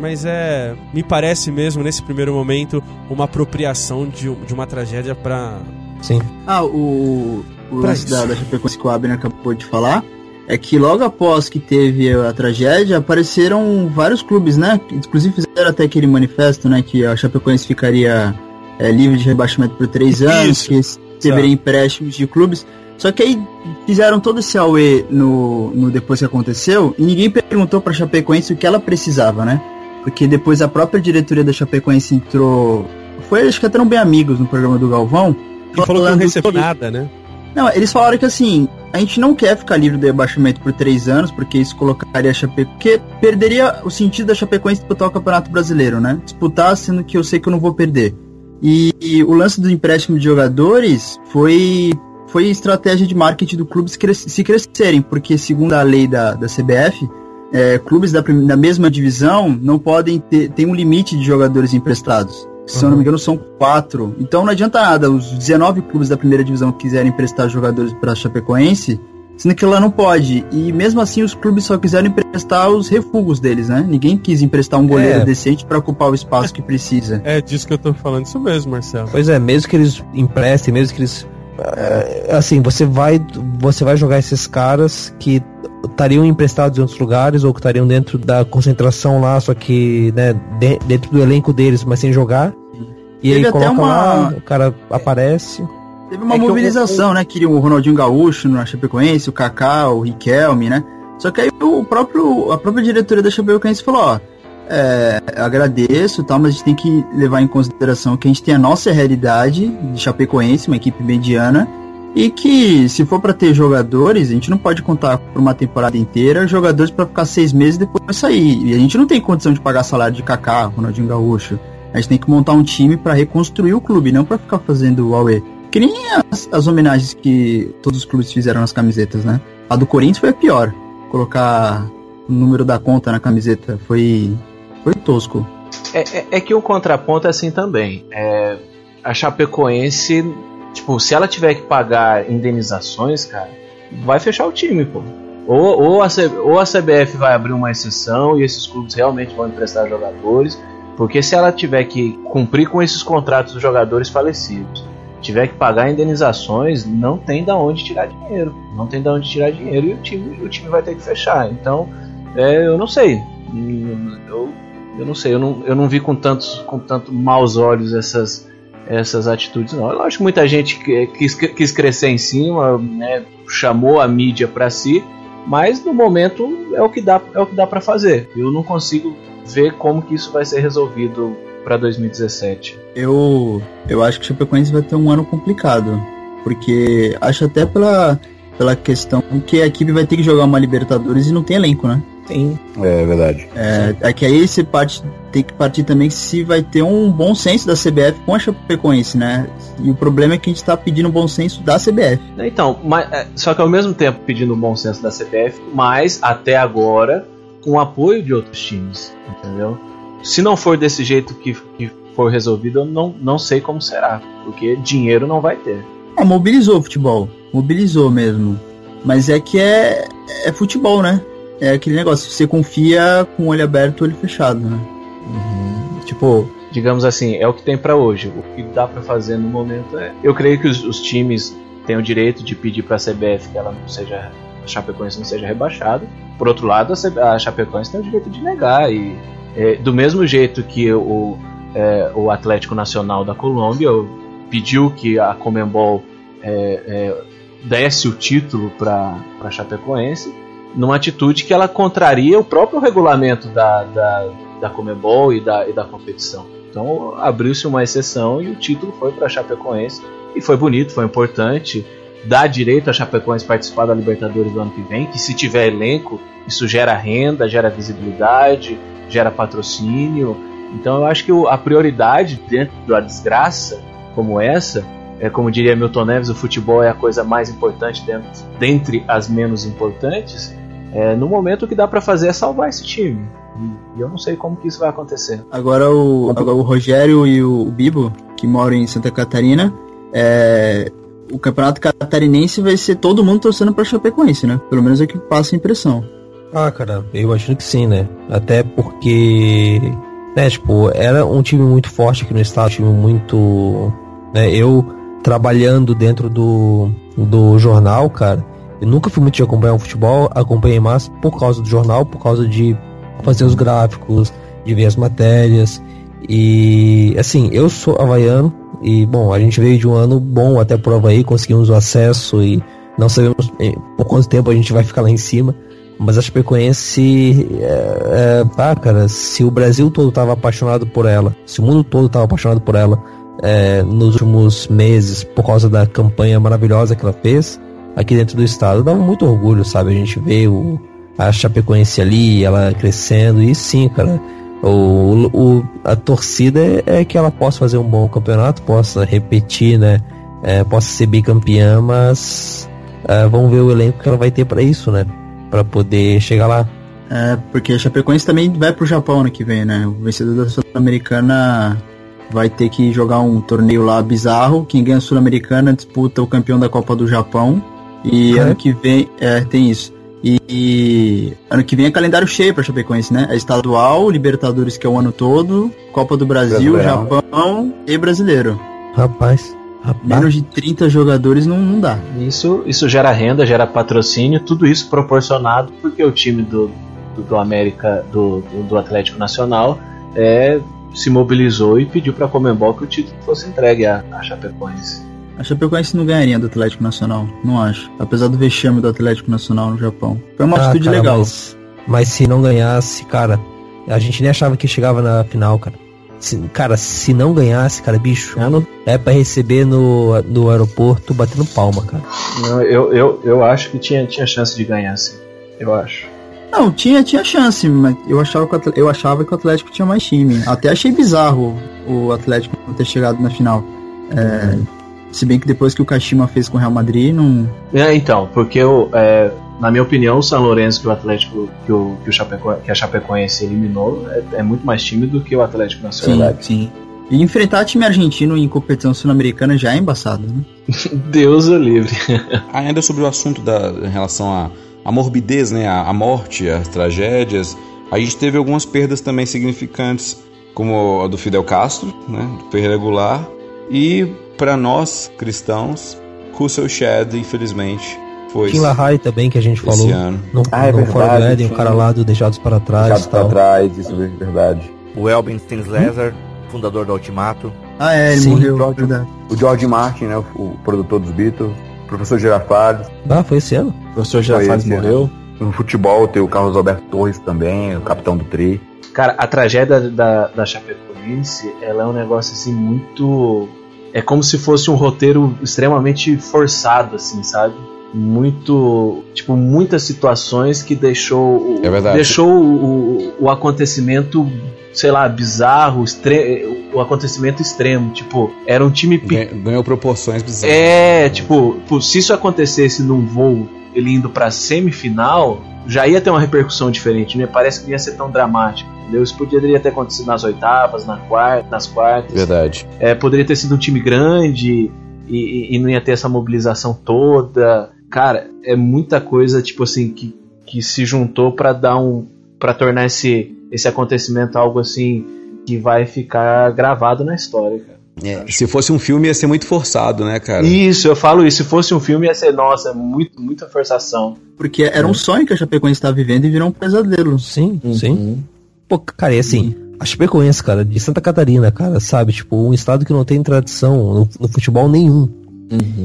mas é. Me parece mesmo, nesse primeiro momento, uma apropriação de, de uma tragédia pra. Sim. Ah, o. O lance da, da Chapecoense que o Abner acabou de falar é que logo após que teve a tragédia, apareceram vários clubes, né? Inclusive fizeram até aquele manifesto, né? Que a Chapecoense ficaria é, livre de rebaixamento por três anos, Isso. que receberia empréstimos de clubes. Só que aí fizeram todo esse AUE no, no depois que aconteceu e ninguém perguntou pra Chapecoense o que ela precisava, né? Porque depois a própria diretoria da Chapecoense entrou. Foi, acho que até bem amigos no programa do Galvão. E falou que não recebeu nada, né? Não, eles falaram que assim, a gente não quer ficar livre do rebaixamento por três anos, porque isso colocaria a Chapecoense. Porque perderia o sentido da Chapecoense disputar o Campeonato Brasileiro, né? Disputar, sendo que eu sei que eu não vou perder. E, e o lance do empréstimo de jogadores foi foi estratégia de marketing do clube se, cres se crescerem, porque segundo a lei da, da CBF, é, clubes da, da, mesma divisão não podem ter tem um limite de jogadores emprestados. Se uhum. eu não me engano, são quatro. Então não adianta nada os 19 clubes da primeira divisão quiserem emprestar jogadores para a Chapecoense, sendo que lá não pode. E mesmo assim, os clubes só quiseram emprestar os refugos deles, né? Ninguém quis emprestar um goleiro é. decente para ocupar o espaço que precisa. É disso que eu tô falando, isso mesmo, Marcelo. Pois é, mesmo que eles emprestem, mesmo que eles. É, assim, você vai, você vai jogar esses caras que estariam emprestados em outros lugares ou que estariam dentro da concentração lá, só que né, de, dentro do elenco deles, mas sem jogar. E Teve aí coloca uma... lá, o cara aparece. Teve uma é mobilização, eu... né? Queria o Ronaldinho Gaúcho na Chapecoense, o Kaká, o Riquelme, né? Só que aí o próprio, a própria diretoria da Chapecoense falou, ó, é, agradeço tal, mas a gente tem que levar em consideração que a gente tem a nossa realidade de Chapecoense, uma equipe mediana, e que, se for para ter jogadores, a gente não pode contar por uma temporada inteira jogadores para ficar seis meses e depois sair. E a gente não tem condição de pagar salário de Kaká, Ronaldinho Gaúcho. A gente tem que montar um time para reconstruir o clube, não para ficar fazendo o Aue. que nem as, as homenagens que todos os clubes fizeram nas camisetas, né? A do Corinthians foi a pior. Colocar o número da conta na camiseta foi, foi tosco. É, é, é que o contraponto é assim também. É, a Chapecoense, tipo, se ela tiver que pagar indenizações, cara, vai fechar o time, pô. Ou, ou, a, ou a CBF vai abrir uma exceção e esses clubes realmente vão emprestar jogadores, porque se ela tiver que cumprir com esses contratos dos jogadores falecidos, tiver que pagar indenizações, não tem da onde tirar dinheiro. Não tem da onde tirar dinheiro e o time, o time vai ter que fechar. Então, é, eu não sei. Eu, eu não sei, eu não, eu não vi com tantos com tanto maus olhos essas essas atitudes não. Eu acho que muita gente quis, quis crescer em cima, né, chamou a mídia para si, mas no momento é o que dá é o que dá para fazer. Eu não consigo ver como que isso vai ser resolvido para 2017. Eu eu acho que o Chapecoense vai ter um ano complicado, porque acho até pela pela questão que a equipe vai ter que jogar uma Libertadores e não tem elenco, né? Sim. É verdade. É, é que aí você parte, tem que partir também se vai ter um bom senso da CBF com a Chapecoense, né? E o problema é que a gente está pedindo um bom senso da CBF. Então, mas, é, só que ao mesmo tempo pedindo um bom senso da CBF, mas até agora com o apoio de outros times, entendeu? Se não for desse jeito que, que for resolvido, eu não, não sei como será, porque dinheiro não vai ter. Ah, mobilizou o futebol, mobilizou mesmo. Mas é que é, é futebol, né? é aquele negócio, você confia com o olho aberto e o olho fechado, né? Uhum. Tipo, digamos assim, é o que tem para hoje. O que dá para fazer no momento é. Eu creio que os, os times têm o direito de pedir para a CBF que ela não seja. A Chapecoense não seja rebaixada. Por outro lado, a, a Chapecoense tem o direito de negar. E é, do mesmo jeito que o, é, o Atlético Nacional da Colômbia pediu que a Comembol é, é desse o título para a Chapecoense numa atitude que ela contraria o próprio regulamento da, da, da Comebol e da, e da competição. Então abriu-se uma exceção e o título foi para a Chapecoense e foi bonito, foi importante. Dá direito a Chapecoense participar da Libertadores do ano que vem, que se tiver elenco, isso gera renda, gera visibilidade, gera patrocínio. Então eu acho que a prioridade dentro da desgraça como essa, é como diria Milton Neves, o futebol é a coisa mais importante dentro, dentre as menos importantes. É, no momento o que dá para fazer é salvar esse time. E eu não sei como que isso vai acontecer. Agora o, agora o Rogério e o Bibo, que moram em Santa Catarina, é, o campeonato catarinense vai ser todo mundo torcendo pra Chapecoense, né? Pelo menos é que passa a impressão. Ah, cara, eu imagino que sim, né? Até porque, né, tipo, era um time muito forte aqui no estado, um time muito. Né, eu trabalhando dentro do, do jornal, cara, eu nunca fui muito de acompanhar o futebol, acompanhei mais por causa do jornal, por causa de fazer os gráficos, de ver as matérias. E assim, eu sou havaiano e bom, a gente veio de um ano bom até por Havaí, conseguimos o acesso e não sabemos por quanto tempo a gente vai ficar lá em cima. Mas a Chapecoense, é, é, ah, cara, se o Brasil todo estava apaixonado por ela, se o mundo todo estava apaixonado por ela é, nos últimos meses por causa da campanha maravilhosa que ela fez, aqui dentro do estado. Dá muito orgulho, sabe? A gente vê o, a Chapecoense ali, ela crescendo, e sim, cara. O, o, a torcida é, é que ela possa fazer um bom campeonato, possa repetir, né? É, possa ser bicampeã, mas é, vamos ver o elenco que ela vai ter para isso, né? Para poder chegar lá. É, porque a Chapecoense também vai pro Japão ano que vem, né? O vencedor da Sul-Americana vai ter que jogar um torneio lá bizarro. Quem ganha a Sul-Americana disputa o campeão da Copa do Japão. E é. ano que vem, é, tem isso. E, e, ano que vem é calendário cheio pra Chapecoense, né? É estadual, Libertadores, que é o ano todo, Copa do Brasil, Brasileiro. Japão e Brasileiro. Rapaz. Rapaz. Menos de 30 jogadores não, não dá. Isso, isso gera renda, gera patrocínio, tudo isso proporcionado porque o time do, do, do América, do, do, do, Atlético Nacional, é, se mobilizou e pediu para a Comembol que o título fosse entregue à, à Chapecoense. A Chapecoense não ganharia do Atlético Nacional, não acho. Apesar do vexame do Atlético Nacional no Japão. Foi uma ah, atitude cara, legal. Mas, mas, se não ganhasse, cara, a gente nem achava que chegava na final, cara. Se, cara, se não ganhasse, cara, bicho, é para receber no, no aeroporto batendo palma, cara. Não, eu, eu, eu acho que tinha, tinha chance de ganhar, sim. Eu acho. Não, tinha, tinha chance, mas eu achava, que, eu achava que o Atlético tinha mais time. Até achei bizarro o Atlético não ter chegado na final. É, Se bem que depois que o Kashima fez com o Real Madrid, não. É, então, porque eu, é, na minha opinião, o São Lourenço que o Atlético que, o, que, o Chapeco, que a Chapecoense eliminou é, é, muito mais tímido que o Atlético Nacional. Sim, sim. E enfrentar time argentino em competição sul-americana já é embaçado, né? Deus o livre. Ainda sobre o assunto da, em relação à, à morbidez, né? A, a morte, as tragédias. A gente teve algumas perdas também significantes, como a do Fidel Castro, né? Do Ferreira Goulart. E para nós cristãos, Russell Shedd, infelizmente, foi. Kim Lahai também, que a gente falou. Ano. No, ah, é no verdade, do Éden, o cara lá do Deixados para Trás. Deixados para Trás, isso é verdade. O Elvin Stenslezer, fundador do Ultimato. Ah, é, ele Sim. morreu. George, verdade. o George Martin, né, o, o produtor dos Beatles, o professor Girafales. Ah, foi esse ano? O professor Girafales morreu. No futebol tem o Carlos Alberto Torres também, o capitão do Tri. Cara, a tragédia da, da Chapecoense, ela é um negócio assim muito. É como se fosse um roteiro extremamente forçado, assim, sabe? Muito. Tipo, muitas situações que deixou. É verdade. Deixou o, o acontecimento, sei lá, bizarro, extre... o acontecimento extremo. Tipo, era um time. Ganhou, proporções bizarras. É, tipo, se isso acontecesse num voo, ele indo pra semifinal, já ia ter uma repercussão diferente, né? Parece que não ia ser tão dramático, entendeu? Isso poderia ter acontecido nas oitavas, na quarta, nas quartas. Verdade. É, poderia ter sido um time grande e, e- e não ia ter essa mobilização toda. Cara, é muita coisa, tipo assim, que, que se juntou pra dar um. para tornar esse, esse acontecimento algo assim que vai ficar gravado na história, cara. É, se fosse um filme ia ser muito forçado, né, cara? Isso, eu falo isso. Se fosse um filme, ia ser, nossa, muito, muita forçação. Porque era um sonho que a Chapecoense estava vivendo e virou um pesadelo. Sim, sim. Pô, cara, e assim, a Chapecoense, cara, de Santa Catarina, cara, sabe? Tipo, um estado que não tem tradição no, no futebol nenhum.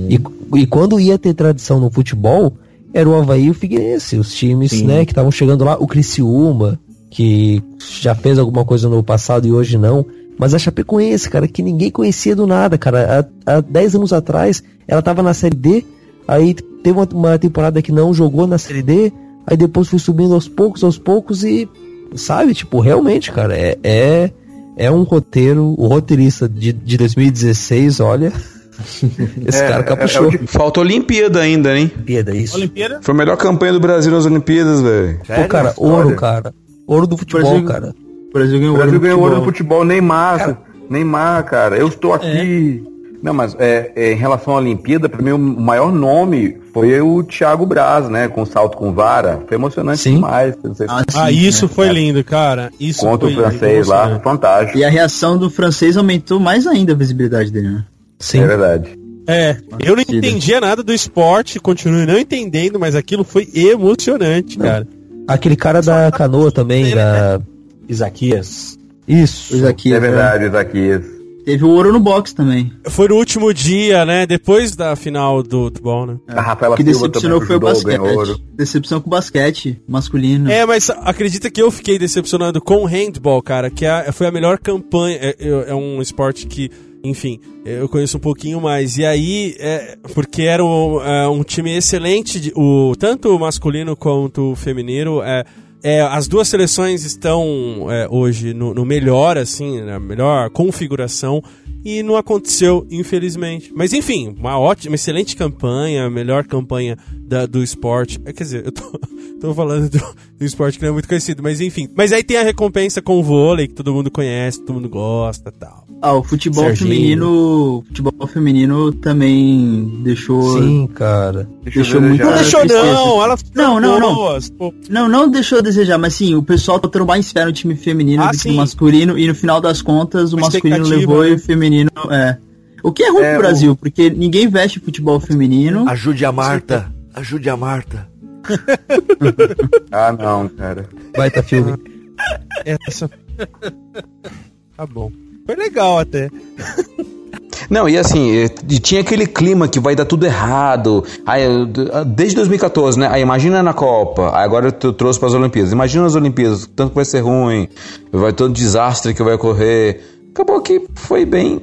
E, e quando ia ter tradição no futebol, era o Havaí e o Figueirense, os times, Sim. né, que estavam chegando lá. O Criciúma, que já fez alguma coisa no passado e hoje não. Mas a Chapecoense, cara, que ninguém conhecia do nada, cara. Há, há 10 anos atrás, ela tava na Série D, aí teve uma, uma temporada que não jogou na Série D, aí depois foi subindo aos poucos, aos poucos e, sabe, tipo, realmente, cara, é, é, é um roteiro, o roteirista de, de 2016, olha, esse É, cara é- caprichou. é de- Falta Olimpíada ainda, hein? Olimpíada, isso. Olimpíada? Foi a melhor campanha do Brasil nas Olimpíadas, velho. Pô, cara, ouro, cara. Ouro do futebol, Brasil- cara. O Brasil ganhou O ouro Brasil no ganhou ouro no futebol. futebol, Neymar, Neymar, cara. Eu estou aqui. Não, mas é, é, em relação à Olimpíada, pra mim o maior nome foi o Thiago Braz, né? Com salto com vara. Foi emocionante Sim. demais. Não sei se- Ah, sim, Ah, isso né? foi lindo, cara. Isso Contra foi o francês lá, fantástico. E a reação do francês aumentou mais ainda a visibilidade dele, né? Sim. É verdade. É, eu não entendia nada do esporte, continuo não entendendo, mas aquilo foi emocionante, cara. Aquele cara da canoa também, da... Isaquias. Isso. Coisa aqui, é verdade, Isaquias. Teve o ouro no boxe também. Foi no último dia, né? Depois da final do futebol, né? A Rafaela que Silva decepcionou foi o basquete. Decepção com o basquete masculino. É, mas acredita que eu fiquei decepcionado com o handball, cara, que é- foi a melhor campanha. É, é- é um esporte que, enfim, eu conheço um pouquinho mais. E aí, é, porque era um, é, um time excelente, de- o, tanto o masculino quanto o feminino. É, é, as duas seleções estão é, hoje no, no melhor, assim, na melhor configuração. E não aconteceu, infelizmente. Mas enfim, uma ótima, excelente campanha, melhor campanha da- do esporte. É, quer dizer, eu tô, tô falando do, do esporte que não é muito conhecido, mas enfim. Mas aí tem a recompensa com o vôlei, que todo mundo conhece, todo mundo gosta e tal. Ah, o futebol Serginho. feminino. O futebol feminino também deixou. Sim, cara. Deixou eu muito. Não deixou, não, elas Não, não, não. Não, não deixou a desejar, mas sim, o pessoal tá tendo mais fé no time feminino Ah, do que no masculino, e no final das contas o masculino levou né? e o feminino. É. O que é ruim É, pro Brasil, porque ninguém veste futebol feminino. Ajude a Marta. Ajude a Marta. Ah, não, cara. Vai, tá filme. Essa... tá bom. Foi legal até. Não, e assim, tinha aquele clima que vai dar tudo errado. Aí, eu- desde 2014, né? Aí imagina na Copa, aí agora eu trouxe para as Olimpíadas. Imagina as Olimpíadas, tanto que vai ser ruim, vai todo desastre que vai ocorrer. Acabou que foi bem,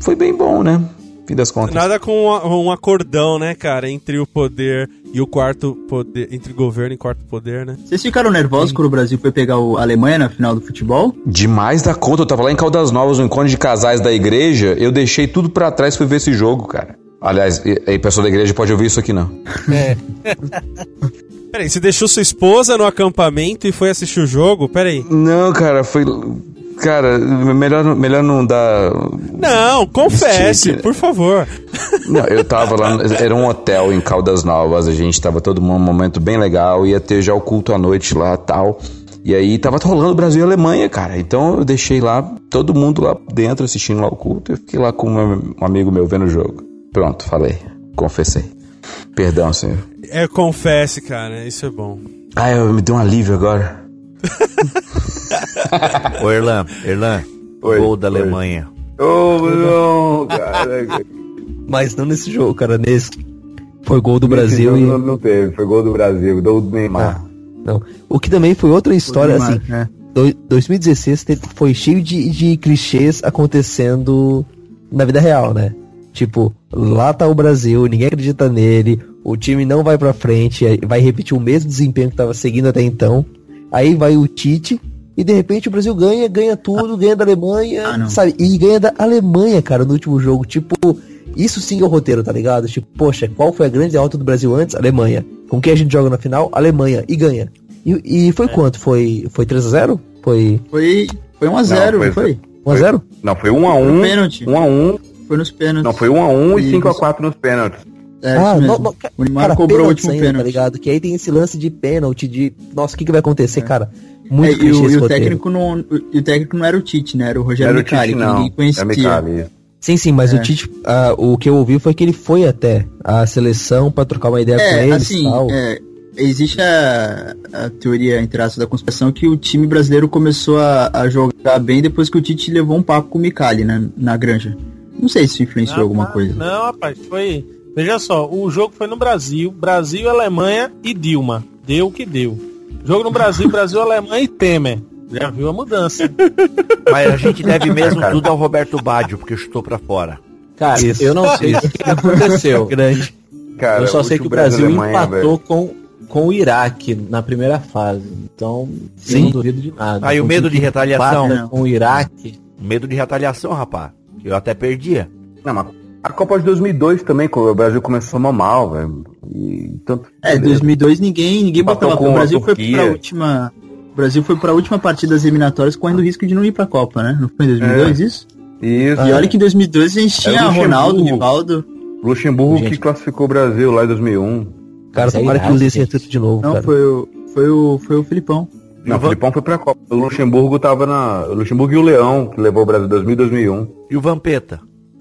foi bem bom, né? Fim das contas. Nada com um acordão, né, cara, entre o poder e o quarto poder, entre governo e quarto poder, né? Vocês ficaram nervosos Sim. quando o Brasil foi pegar a Alemanha na final do futebol? Demais da conta. Eu tava lá em Caldas Novas, no encontro de casais da igreja, eu deixei tudo para trás pra ver esse jogo, cara. Aliás, aí pessoa da igreja pode ouvir isso aqui não. É. Peraí, você deixou sua esposa no acampamento e foi assistir o jogo? Peraí. Não, cara, foi. Cara, melhor, melhor não dar. Não, confesse, por favor. Não, eu tava lá, era um hotel em Caldas Novas, a gente tava todo mundo num momento bem legal, ia ter já o culto à noite lá tal. E aí tava rolando Brasil e Alemanha, cara. Então eu deixei lá todo mundo lá dentro assistindo lá o culto. Eu fiquei lá com um amigo meu vendo o jogo. Pronto, falei. Confessei. Perdão, senhor. É, confesse, cara. Isso é bom. Ah, eu, me deu um alívio agora. Ô, Erlan, Erlan, Oi, gol da Alemanha. Ô, oh, não, cara. Mas não nesse jogo, cara, nesse. Foi gol do Brasil e... Não, não teve, foi gol do Brasil, gol do Neymar. Ah, não. O que também foi outra história, Neymar, assim, é. 2016 teve, foi cheio de, de clichês acontecendo na vida real, né? Tipo, lá tá o Brasil, ninguém acredita nele, o time não vai pra frente, vai repetir o mesmo desempenho que tava seguindo até então. Aí vai o Tite, e de repente o Brasil ganha, ganha tudo, ganha da Alemanha, ah, sabe? E ganha da Alemanha, cara, no último jogo. Tipo, isso sim é o roteiro, tá ligado? Tipo, poxa, qual foi a grande derrota do Brasil antes? Alemanha. Com quem a gente joga na final? Alemanha. E ganha. E, e foi é. quanto? Foi, foi 3x0? Foi. Foi. Foi 1x0, não, foi? foi? 1x0? Não, foi 1x1. 1x1. Foi nos pênaltis. Não, foi 1x1 e 5x4 nos pênaltis. É, ah, no, no, o Neymar cara, cobrou o último ainda, pênalti. Tá ligado? Que aí tem esse lance de pênalti, de. Nossa, o que, que vai acontecer, é. cara? Muito é, e, o, e o técnico não, e o técnico não era o Tite, né? Era o Rogério Micali, que ninguém conhecia. É sim, sim, mas é. o Tite, uh, o que eu ouvi foi que ele foi até a seleção para trocar uma ideia é, com eles assim, tal. É, existe a, a teoria, entre aspas, da conspiração que o time brasileiro começou a, a, jogar bem depois que o Tite levou um papo com o Micali, né, na granja. Não sei se influenciou não, alguma coisa. Não, rapaz, foi... Veja só, o jogo foi no Brasil, Brasil, Alemanha e Dilma. Deu o que deu. Jogo no Brasil, Brasil, Alemanha e Temer. Já viu a mudança. Mas a gente deve mesmo tudo ao Roberto Baggio, porque chutou para fora. Cara, Isso. eu não sei o que aconteceu. Grande. Cara, eu só sei que o Brasil empatou com, com o Iraque na primeira fase. Então, Sim. não duvido de nada. Aí o medo de retaliação. Com o Iraque. Medo de retaliação, rapaz. Eu até perdia. Não, mas a Copa de 2002 também, quando o Brasil começou mal, velho. Tanto, é, 2002 ninguém, ninguém botava. O Brasil foi pra última. O Brasil foi pra última partida das eliminatórias correndo o risco de não ir pra Copa, né? Não foi em 2002 é. isso? Isso. E olha que em 2002 a gente tinha Ronaldo, Rivaldo. Luxemburgo gente. que classificou o Brasil lá em 2001. Cara, tomara que o Ulisses retrata de novo. Não, cara. foi o, foi o, foi o Filipão. Não, o Filipão foi pra Copa. O Luxemburgo tava na. O Luxemburgo e o Leão, que levou o Brasil em 2000 e 2001. E o Vampeta?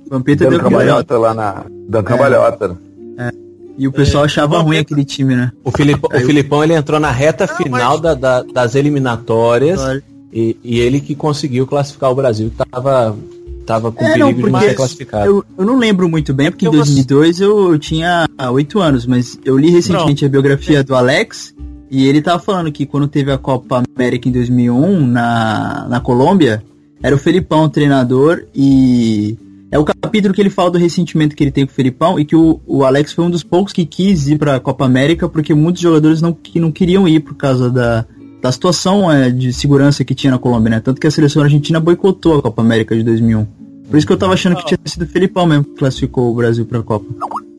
Vampeta deu cambalhota lá na. Dando cambalhota. É. E o pessoal é, achava ruim aquele time, né? O, Filipão, o Filipão ele entrou na reta não, final mas... da, da, das eliminatórias e, e, ele que conseguiu classificar o Brasil, que tava, tava com é, perigo não, de ser classificado. Eu, eu, não lembro muito bem, porque, porque em 2002 eu, eu tinha 8 anos, mas eu li recentemente não. a biografia do Alex e ele tava falando que quando teve a Copa América em 2001 na, na Colômbia, era o Felipão o treinador e é o capítulo que ele fala do ressentimento que ele tem com o Felipão e que o, o Alex foi um dos poucos que quis ir para a Copa América porque muitos jogadores não, que não queriam ir por causa da, da situação é, de segurança que tinha na Colômbia, né? Tanto que a seleção argentina boicotou a Copa América de 2001. Por isso que eu tava achando que tinha sido o Felipão mesmo que classificou o Brasil para a Copa.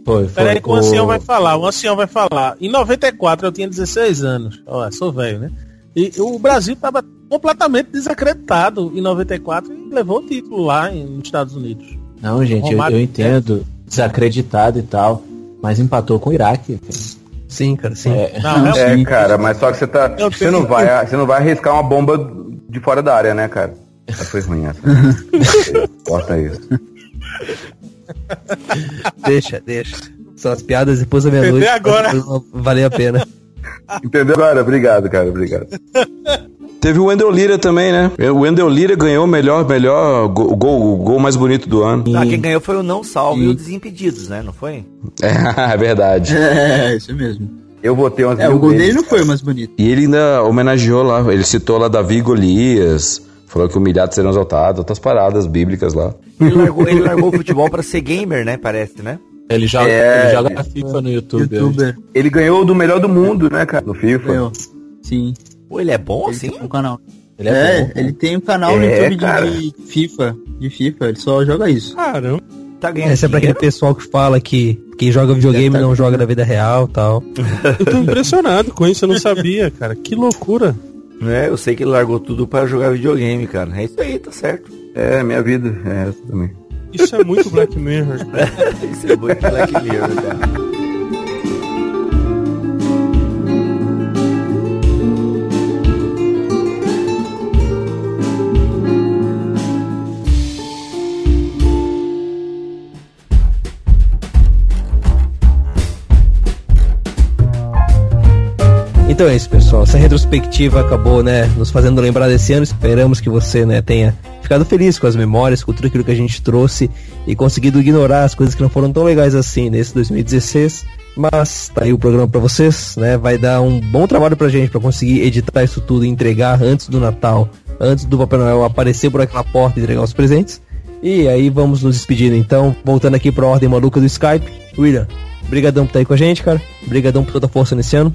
Foi, foi. Peraí que o ancião vai falar, o ancião vai falar. Em 94 eu tinha 16 anos. Olha, sou velho, né? E o Brasil tava completamente desacreditado em 94 e levou o título lá nos Estados Unidos. Não, gente, eu, eu, entendo, desacreditado e tal, mas empatou com o Iraque. Sim, cara, sim. É, não, é, é cara, mas só que você tá. Você não, vai, você não vai arriscar uma bomba de fora da área, né, cara? Essa foi ruim essa. Corta isso. deixa, deixa. São as piadas depois da meia-noite. agora. Valeu a pena. Entendeu agora? Obrigado, cara. Obrigado. Teve o Wendel Lira também, né? O Wendel Lira ganhou o melhor, melhor gol, gol, gol mais bonito do ano. Ah, quem ganhou foi o Não Salvo e, e o Desimpedidos, né? Não foi? É, é verdade. É, isso mesmo. Eu votei umas É, o gol dele não foi o mais bonito. E ele ainda homenageou lá, ele citou lá Davi Golias, Falou que humilhados serão exaltados, outras paradas bíblicas lá. Ele largou, ele largou o futebol pra ser gamer, né? Parece, né? Ele joga, é, ele joga é, FIFA no YouTube. YouTuber. Ele ganhou do melhor do mundo, né, cara? No FIFA. Ganhou. Sim. Pô, ele é bom ele assim? Tem um canal. Ele é, é ele tem um canal no é, YouTube de, de, FIFA. De FIFA, ele só joga isso. Caramba. Tá ganhando Esse é pra aquele pessoal que fala que quem joga videogame tá não joga na vida real tal. Eu tô impressionado com isso, eu não sabia, cara. Que loucura. É, eu sei que ele largou tudo para jogar videogame, cara. É isso aí, tá certo. É, minha vida é essa também. Isso é muito Black Mirror. isso é muito Black Mirror, cara. Pessoal. Essa retrospectiva acabou, né, nos fazendo lembrar desse ano. Esperamos que você, né, tenha ficado feliz com as memórias, com tudo aquilo que a gente trouxe e conseguido ignorar as coisas que não foram tão legais assim nesse 2016. Mas tá aí o programa para vocês, né? Vai dar um bom trabalho pra gente para conseguir editar isso tudo e entregar antes do Natal, antes do Papai Noel aparecer por aquela porta e entregar os presentes. E aí vamos nos despedindo então, voltando aqui pra ordem maluca do Skype. William, brigadão por estar aí com a gente, cara. Brigadão por toda a força nesse ano.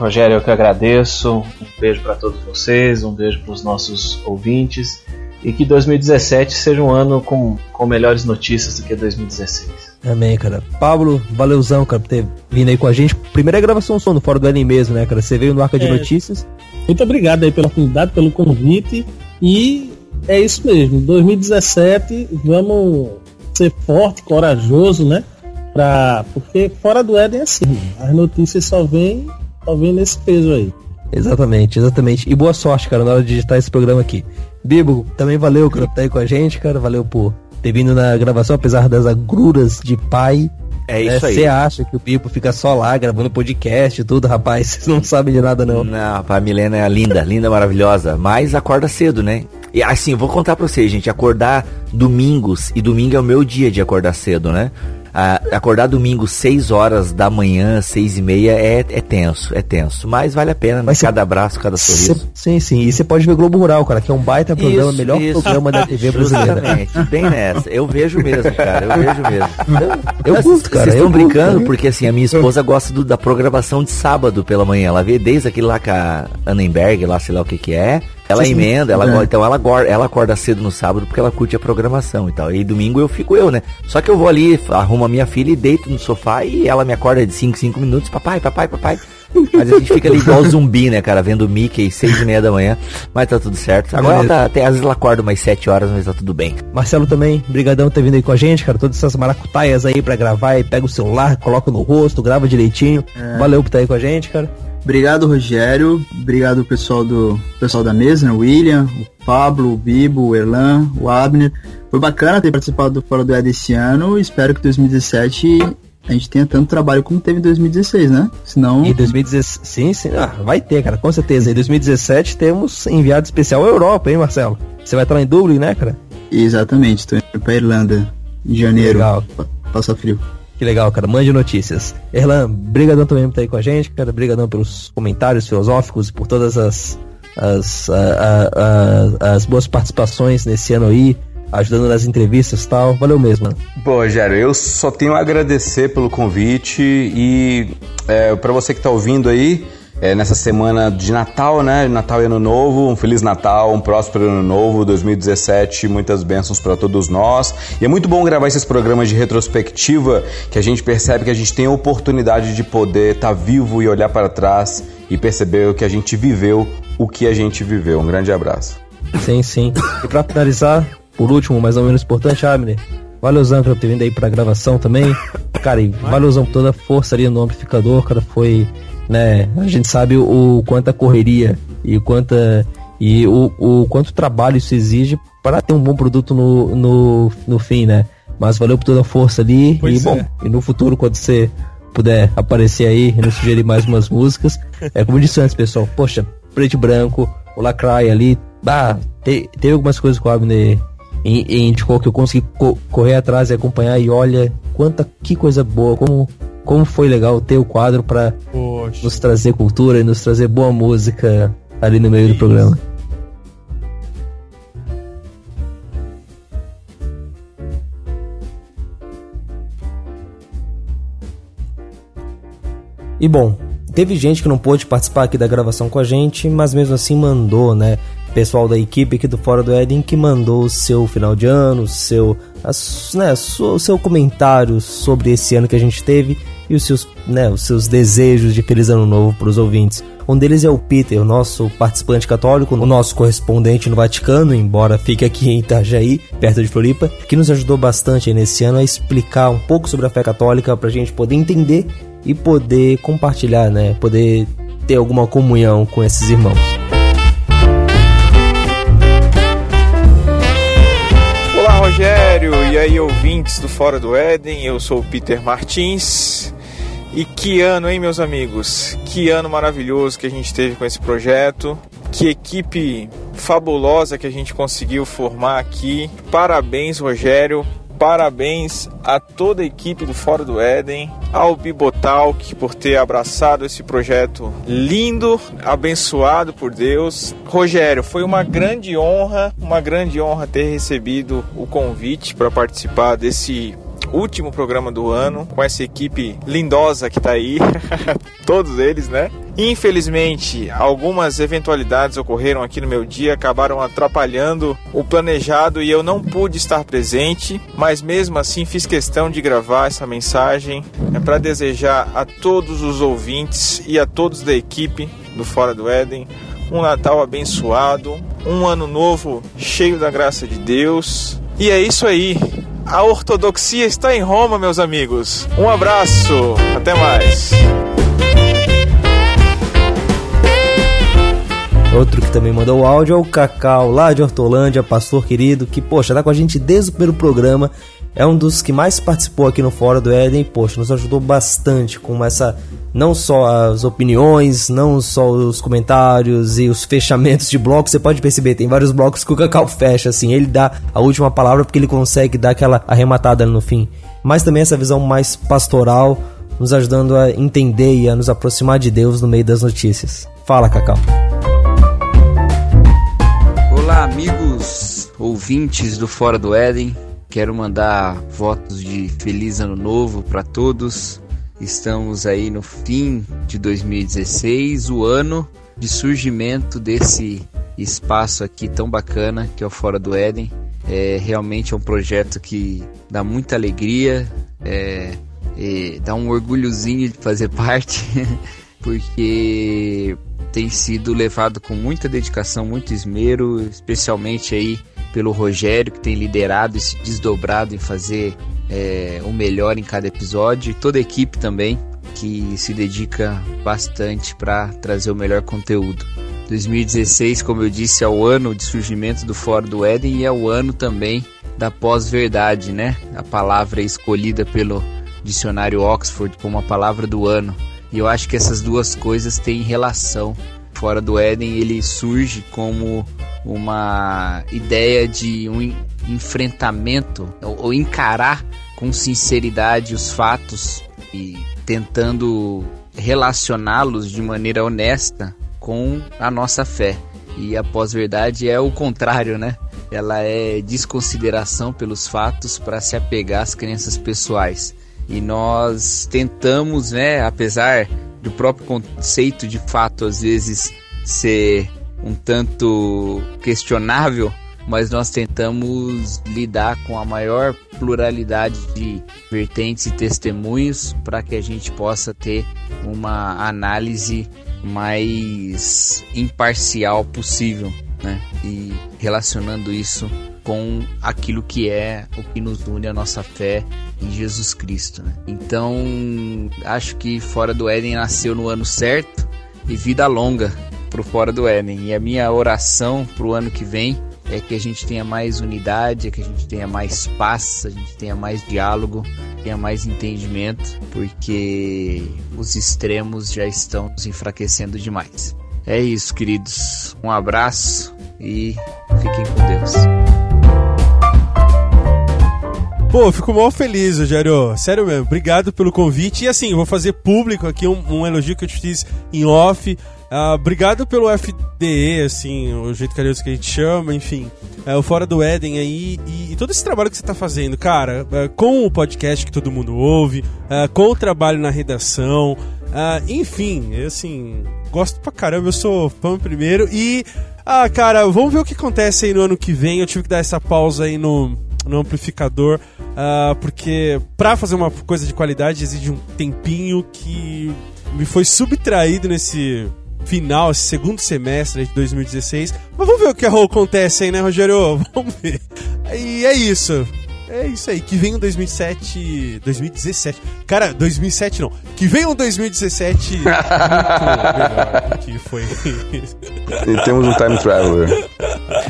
Rogério, eu que agradeço. Um beijo para todos vocês, um beijo para os nossos ouvintes e que 2017 seja um ano com, com melhores notícias do que 2016. Amém, cara. Pablo, valeuzão, cara, por ter vindo aí com a gente. Primeira gravação som no Fora do Enem mesmo, né, cara? Você veio no Arca de é, Notícias. Muito obrigado aí pela oportunidade, pelo convite. E é isso mesmo. 2017, vamos ser forte, corajoso, né? Pra, porque fora do Éden é assim. As notícias só vêm Tá vendo esse peso aí. Exatamente, exatamente. E boa sorte, cara, na hora de digitar esse programa aqui. Bibo, também valeu por estar aí com a gente, cara. Valeu por ter vindo na gravação, apesar das agruras de pai. É isso aí. Você acha que o Bibo fica só lá gravando podcast e tudo, rapaz? Vocês não sabem de nada, não. Não, a Milena é linda, linda, maravilhosa. Mas acorda cedo, né? E assim, vou contar pra vocês, gente. Acordar domingos, e domingo é o meu dia de acordar cedo, né? Acordar domingo 6 horas da manhã, 6 e meia é, é tenso, é tenso. Mas vale a pena, né? cada abraço, cada sorriso. Cê, sim, sim. E você pode ver Globo Rural, cara, que é um baita programa, isso, melhor isso. programa da TV brasileira. Exatamente, bem nessa. Eu vejo mesmo, cara, eu vejo mesmo. Eu, eu curto, cara. Vocês estão brincando, porque assim, a minha esposa gosta do, da programação de sábado pela manhã. Ela vê desde aquele lá com a Annenberg, lá sei lá o que que é. Ela Sim, emenda, ela, é. então ela, ela acorda cedo no sábado porque ela curte a programação e tal. E domingo eu fico eu, né? Só que eu vou ali, arrumo a minha filha e deito no sofá e ela me acorda de 5, 5 minutos, papai, papai, papai. Mas a gente fica ali igual zumbi, né, cara? Vendo Mickey seis e meia da manhã, mas tá tudo certo. Agora ela tá, até às vezes ela acorda umas 7 horas, mas tá tudo bem. Marcelo também, brigadão por ter vindo aí com a gente, cara. Todas essas maracutaias aí pra gravar e pega o celular, coloca no rosto, grava direitinho. É. Valeu por estar aí com a gente, cara. Obrigado, Rogério. Obrigado, pessoal do pessoal da mesa, né? o William, o Pablo, o Bibo, o Erlan, o Abner. Foi bacana ter participado do Fora do Ed esse ano. Espero que 2017 a gente tenha tanto trabalho como teve em 2016, né? Senão. Em 2016. Sim, sim. Ah, vai ter, cara, com certeza. Em 2017 temos enviado especial à Europa, hein, Marcelo? Você vai estar lá em Dublin, né, cara? Exatamente, estou indo pra Irlanda em janeiro. Legal. Passa frio. Que legal, cara. Mande notícias. Erlan, brigadão também por estar aí com a gente, cara. Brigadão pelos comentários filosóficos e por todas as, as, a, a, a, as boas participações nesse ano aí, ajudando nas entrevistas e tal. Valeu mesmo, mano. Bom, Rogério, eu só tenho a agradecer pelo convite e é, para você que tá ouvindo aí, é, nessa semana de Natal, né? Natal e Ano Novo. Um Feliz Natal, um próspero Ano Novo, 2017. Muitas bênçãos para todos nós. E é muito bom gravar esses programas de retrospectiva que a gente percebe que a gente tem a oportunidade de poder estar tá vivo e olhar para trás e perceber o que a gente viveu, o que a gente viveu. Um grande abraço. Sim, sim. E para finalizar, por último, mais ou menos importante, Abner. Valeuzão por ter vindo aí pra gravação também. Cara, e valeuzão por toda a força ali no amplificador, cara. Foi né? A gente sabe o, quanto a correria e o quanto e o, o quanto trabalho isso exige para ter um bom produto no, no, no fim, né? Mas valeu por toda a força ali pois e é. bom, e no futuro quando você puder aparecer aí e nos sugerir mais umas músicas, é como eu disse antes, pessoal, poxa, preto e branco, o Lacraia ali, bah, te, teve algumas coisas que o Abner indicou que eu consegui co correr atrás e acompanhar e olha quanta que coisa boa, como como foi legal ter o quadro para nos trazer cultura e nos trazer boa música ali no meio Isso. do programa. E bom, teve gente que não pôde participar aqui da gravação com a gente, mas mesmo assim mandou, né? Pessoal da equipe aqui do Fora do Éden que mandou o seu final de ano, o seu, né, o seu comentário sobre esse ano que a gente teve e os seus, né, os seus desejos de feliz ano novo para os ouvintes. Um deles é o Peter, o nosso participante católico, o nosso correspondente no Vaticano, embora fique aqui em Itajaí, perto de Floripa, que nos ajudou bastante nesse ano a explicar um pouco sobre a fé católica para a gente poder entender e poder compartilhar, né? Poder ter alguma comunhão com esses irmãos. Olá, Rogério, e aí, ouvintes do Fora do Éden, eu sou o Peter Martins. E que ano, hein, meus amigos? Que ano maravilhoso que a gente teve com esse projeto. Que equipe fabulosa que a gente conseguiu formar aqui. Parabéns, Rogério, Parabéns a toda a equipe do Fora do Éden, ao Bibotalk por ter abraçado esse projeto lindo, abençoado por Deus. Rogério, foi uma grande honra, uma grande honra ter recebido o convite para participar desse último programa do ano com essa equipe lindosa que tá aí, todos eles, né? Infelizmente, algumas eventualidades ocorreram aqui no meu dia, acabaram atrapalhando o planejado e eu não pude estar presente, mas mesmo assim fiz questão de gravar essa mensagem é para desejar a todos os ouvintes e a todos da equipe do Fora do Éden um Natal abençoado, um ano novo cheio da graça de Deus. E é isso aí. A ortodoxia está em Roma, meus amigos. Um abraço, até mais. Outro que também mandou o áudio é o Cacau, lá de Hortolândia, pastor querido, que, poxa, tá com a gente desde o primeiro programa. É um dos que mais participou aqui no Fora do Éden, poxa, nos ajudou bastante com essa. Não só as opiniões, não só os comentários e os fechamentos de blocos. Você pode perceber, tem vários blocos que o Cacau fecha, assim. Ele dá a última palavra porque ele consegue dar aquela arrematada no fim. Mas também essa visão mais pastoral, nos ajudando a entender e a nos aproximar de Deus no meio das notícias. Fala, Cacau. Olá, amigos ouvintes do Fora do Éden. Quero mandar votos de feliz ano novo para todos. Estamos aí no fim de 2016, o ano de surgimento desse espaço aqui tão bacana que é o Fora do Éden. É realmente é um projeto que dá muita alegria, é, é, dá um orgulhozinho de fazer parte, porque tem sido levado com muita dedicação, muito esmero, especialmente aí pelo Rogério, que tem liderado e se desdobrado em fazer é, o melhor em cada episódio, e toda a equipe também, que se dedica bastante para trazer o melhor conteúdo. 2016, como eu disse, é o ano de surgimento do Fora do Éden e é o ano também da pós-verdade, né? A palavra escolhida pelo dicionário Oxford como a palavra do ano. E eu acho que essas duas coisas têm relação. Fora do Éden, ele surge como uma ideia de um enfrentamento ou encarar com sinceridade os fatos e tentando relacioná-los de maneira honesta com a nossa fé. E a pós-verdade é o contrário, né? Ela é desconsideração pelos fatos para se apegar às crenças pessoais. E nós tentamos, né, apesar do próprio conceito de fato às vezes ser um tanto questionável, mas nós tentamos lidar com a maior pluralidade de vertentes e testemunhos para que a gente possa ter uma análise mais imparcial possível, né? E relacionando isso com aquilo que é o que nos une a nossa fé em Jesus Cristo. Né? Então, acho que Fora do Éden nasceu no ano certo e vida longa para o Fora do Éden. E a minha oração para o ano que vem é que a gente tenha mais unidade, é que a gente tenha mais paz, a gente tenha mais diálogo, tenha mais entendimento, porque os extremos já estão nos enfraquecendo demais. É isso, queridos. Um abraço e fiquem com Deus. Pô, fico mal feliz, Rogério. Sério mesmo, obrigado pelo convite. E assim, vou fazer público aqui um, um elogio que eu te fiz em off. Uh, obrigado pelo FDE, assim, o jeito carinhoso que a gente chama, enfim. É, o Fora do Éden aí e, e, todo esse trabalho que você tá fazendo, cara, é, com o podcast que todo mundo ouve, é, com o trabalho na redação, enfim, assim, gosto pra caramba, eu sou fã primeiro. E, ah, cara, vamos ver o que acontece aí no ano que vem. Eu tive que dar essa pausa aí no, no amplificador, porque pra fazer uma coisa de qualidade exige um tempinho que me foi subtraído nesse final, esse segundo semestre de 2016. Mas vamos ver o que acontece aí, né, Rogério? Vamos ver. E é isso. É isso aí, que vem um 2007. 2017. Cara, 2007 não. Que vem um 2017 muito melhor que foi. e temos um time traveler.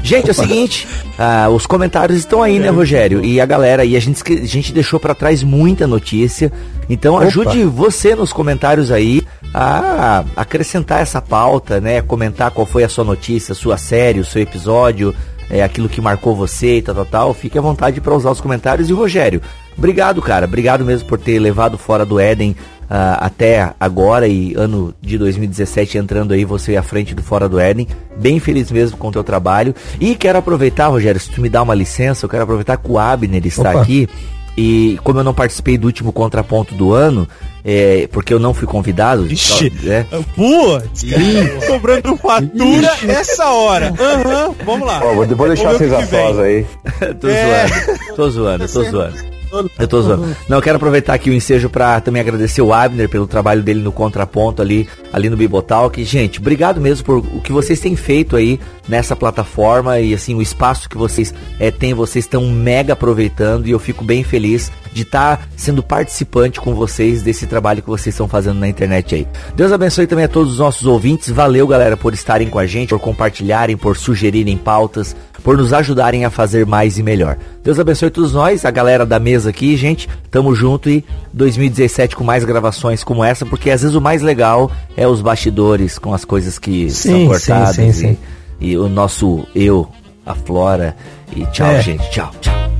Gente, é o seguinte, uh, os comentários estão aí, né, Rogério? E a galera, e a gente, a gente deixou para trás muita notícia. Então Opa. ajude você nos comentários aí a acrescentar essa pauta, né? Comentar qual foi a sua notícia, sua série, o seu episódio, é, aquilo que marcou você e tal, tal, tal, fique à vontade para usar os comentários. E Rogério, obrigado, cara. Obrigado mesmo por ter levado fora do Éden uh, até agora e ano de 2017 entrando aí você à frente do Fora do Éden. Bem feliz mesmo com o teu trabalho. E quero aproveitar, Rogério, se tu me dá uma licença, eu quero aproveitar que o Abner está Opa. aqui. E como eu não participei do último contraponto do ano, é, porque eu não fui convidado. Ixi, só, né? Putz, cobrando fatura Ixi. essa hora. Uhum, vamos lá. Ó, vou, vou deixar vocês a aí. tô é. zoando, tô zoando, tô zoando. Eu tô zoando. Não, eu quero aproveitar aqui o ensejo para também agradecer o Abner pelo trabalho dele no contraponto ali, ali no Bibotalk. Gente, obrigado mesmo por o que vocês têm feito aí nessa plataforma e assim, o espaço que vocês é, têm, vocês estão mega aproveitando e eu fico bem feliz de estar tá sendo participante com vocês desse trabalho que vocês estão fazendo na internet aí. Deus abençoe também a todos os nossos ouvintes. Valeu, galera, por estarem com a gente, por compartilharem, por sugerirem pautas, por nos ajudarem a fazer mais e melhor. Deus abençoe todos nós, a galera da mesa aqui, gente. Tamo junto e 2017 com mais gravações como essa, porque às vezes o mais legal é os bastidores com as coisas que sim, são cortadas sim, sim, e, e, o nosso eu, a Flora. E tchau, é. gente. Tchau, tchau.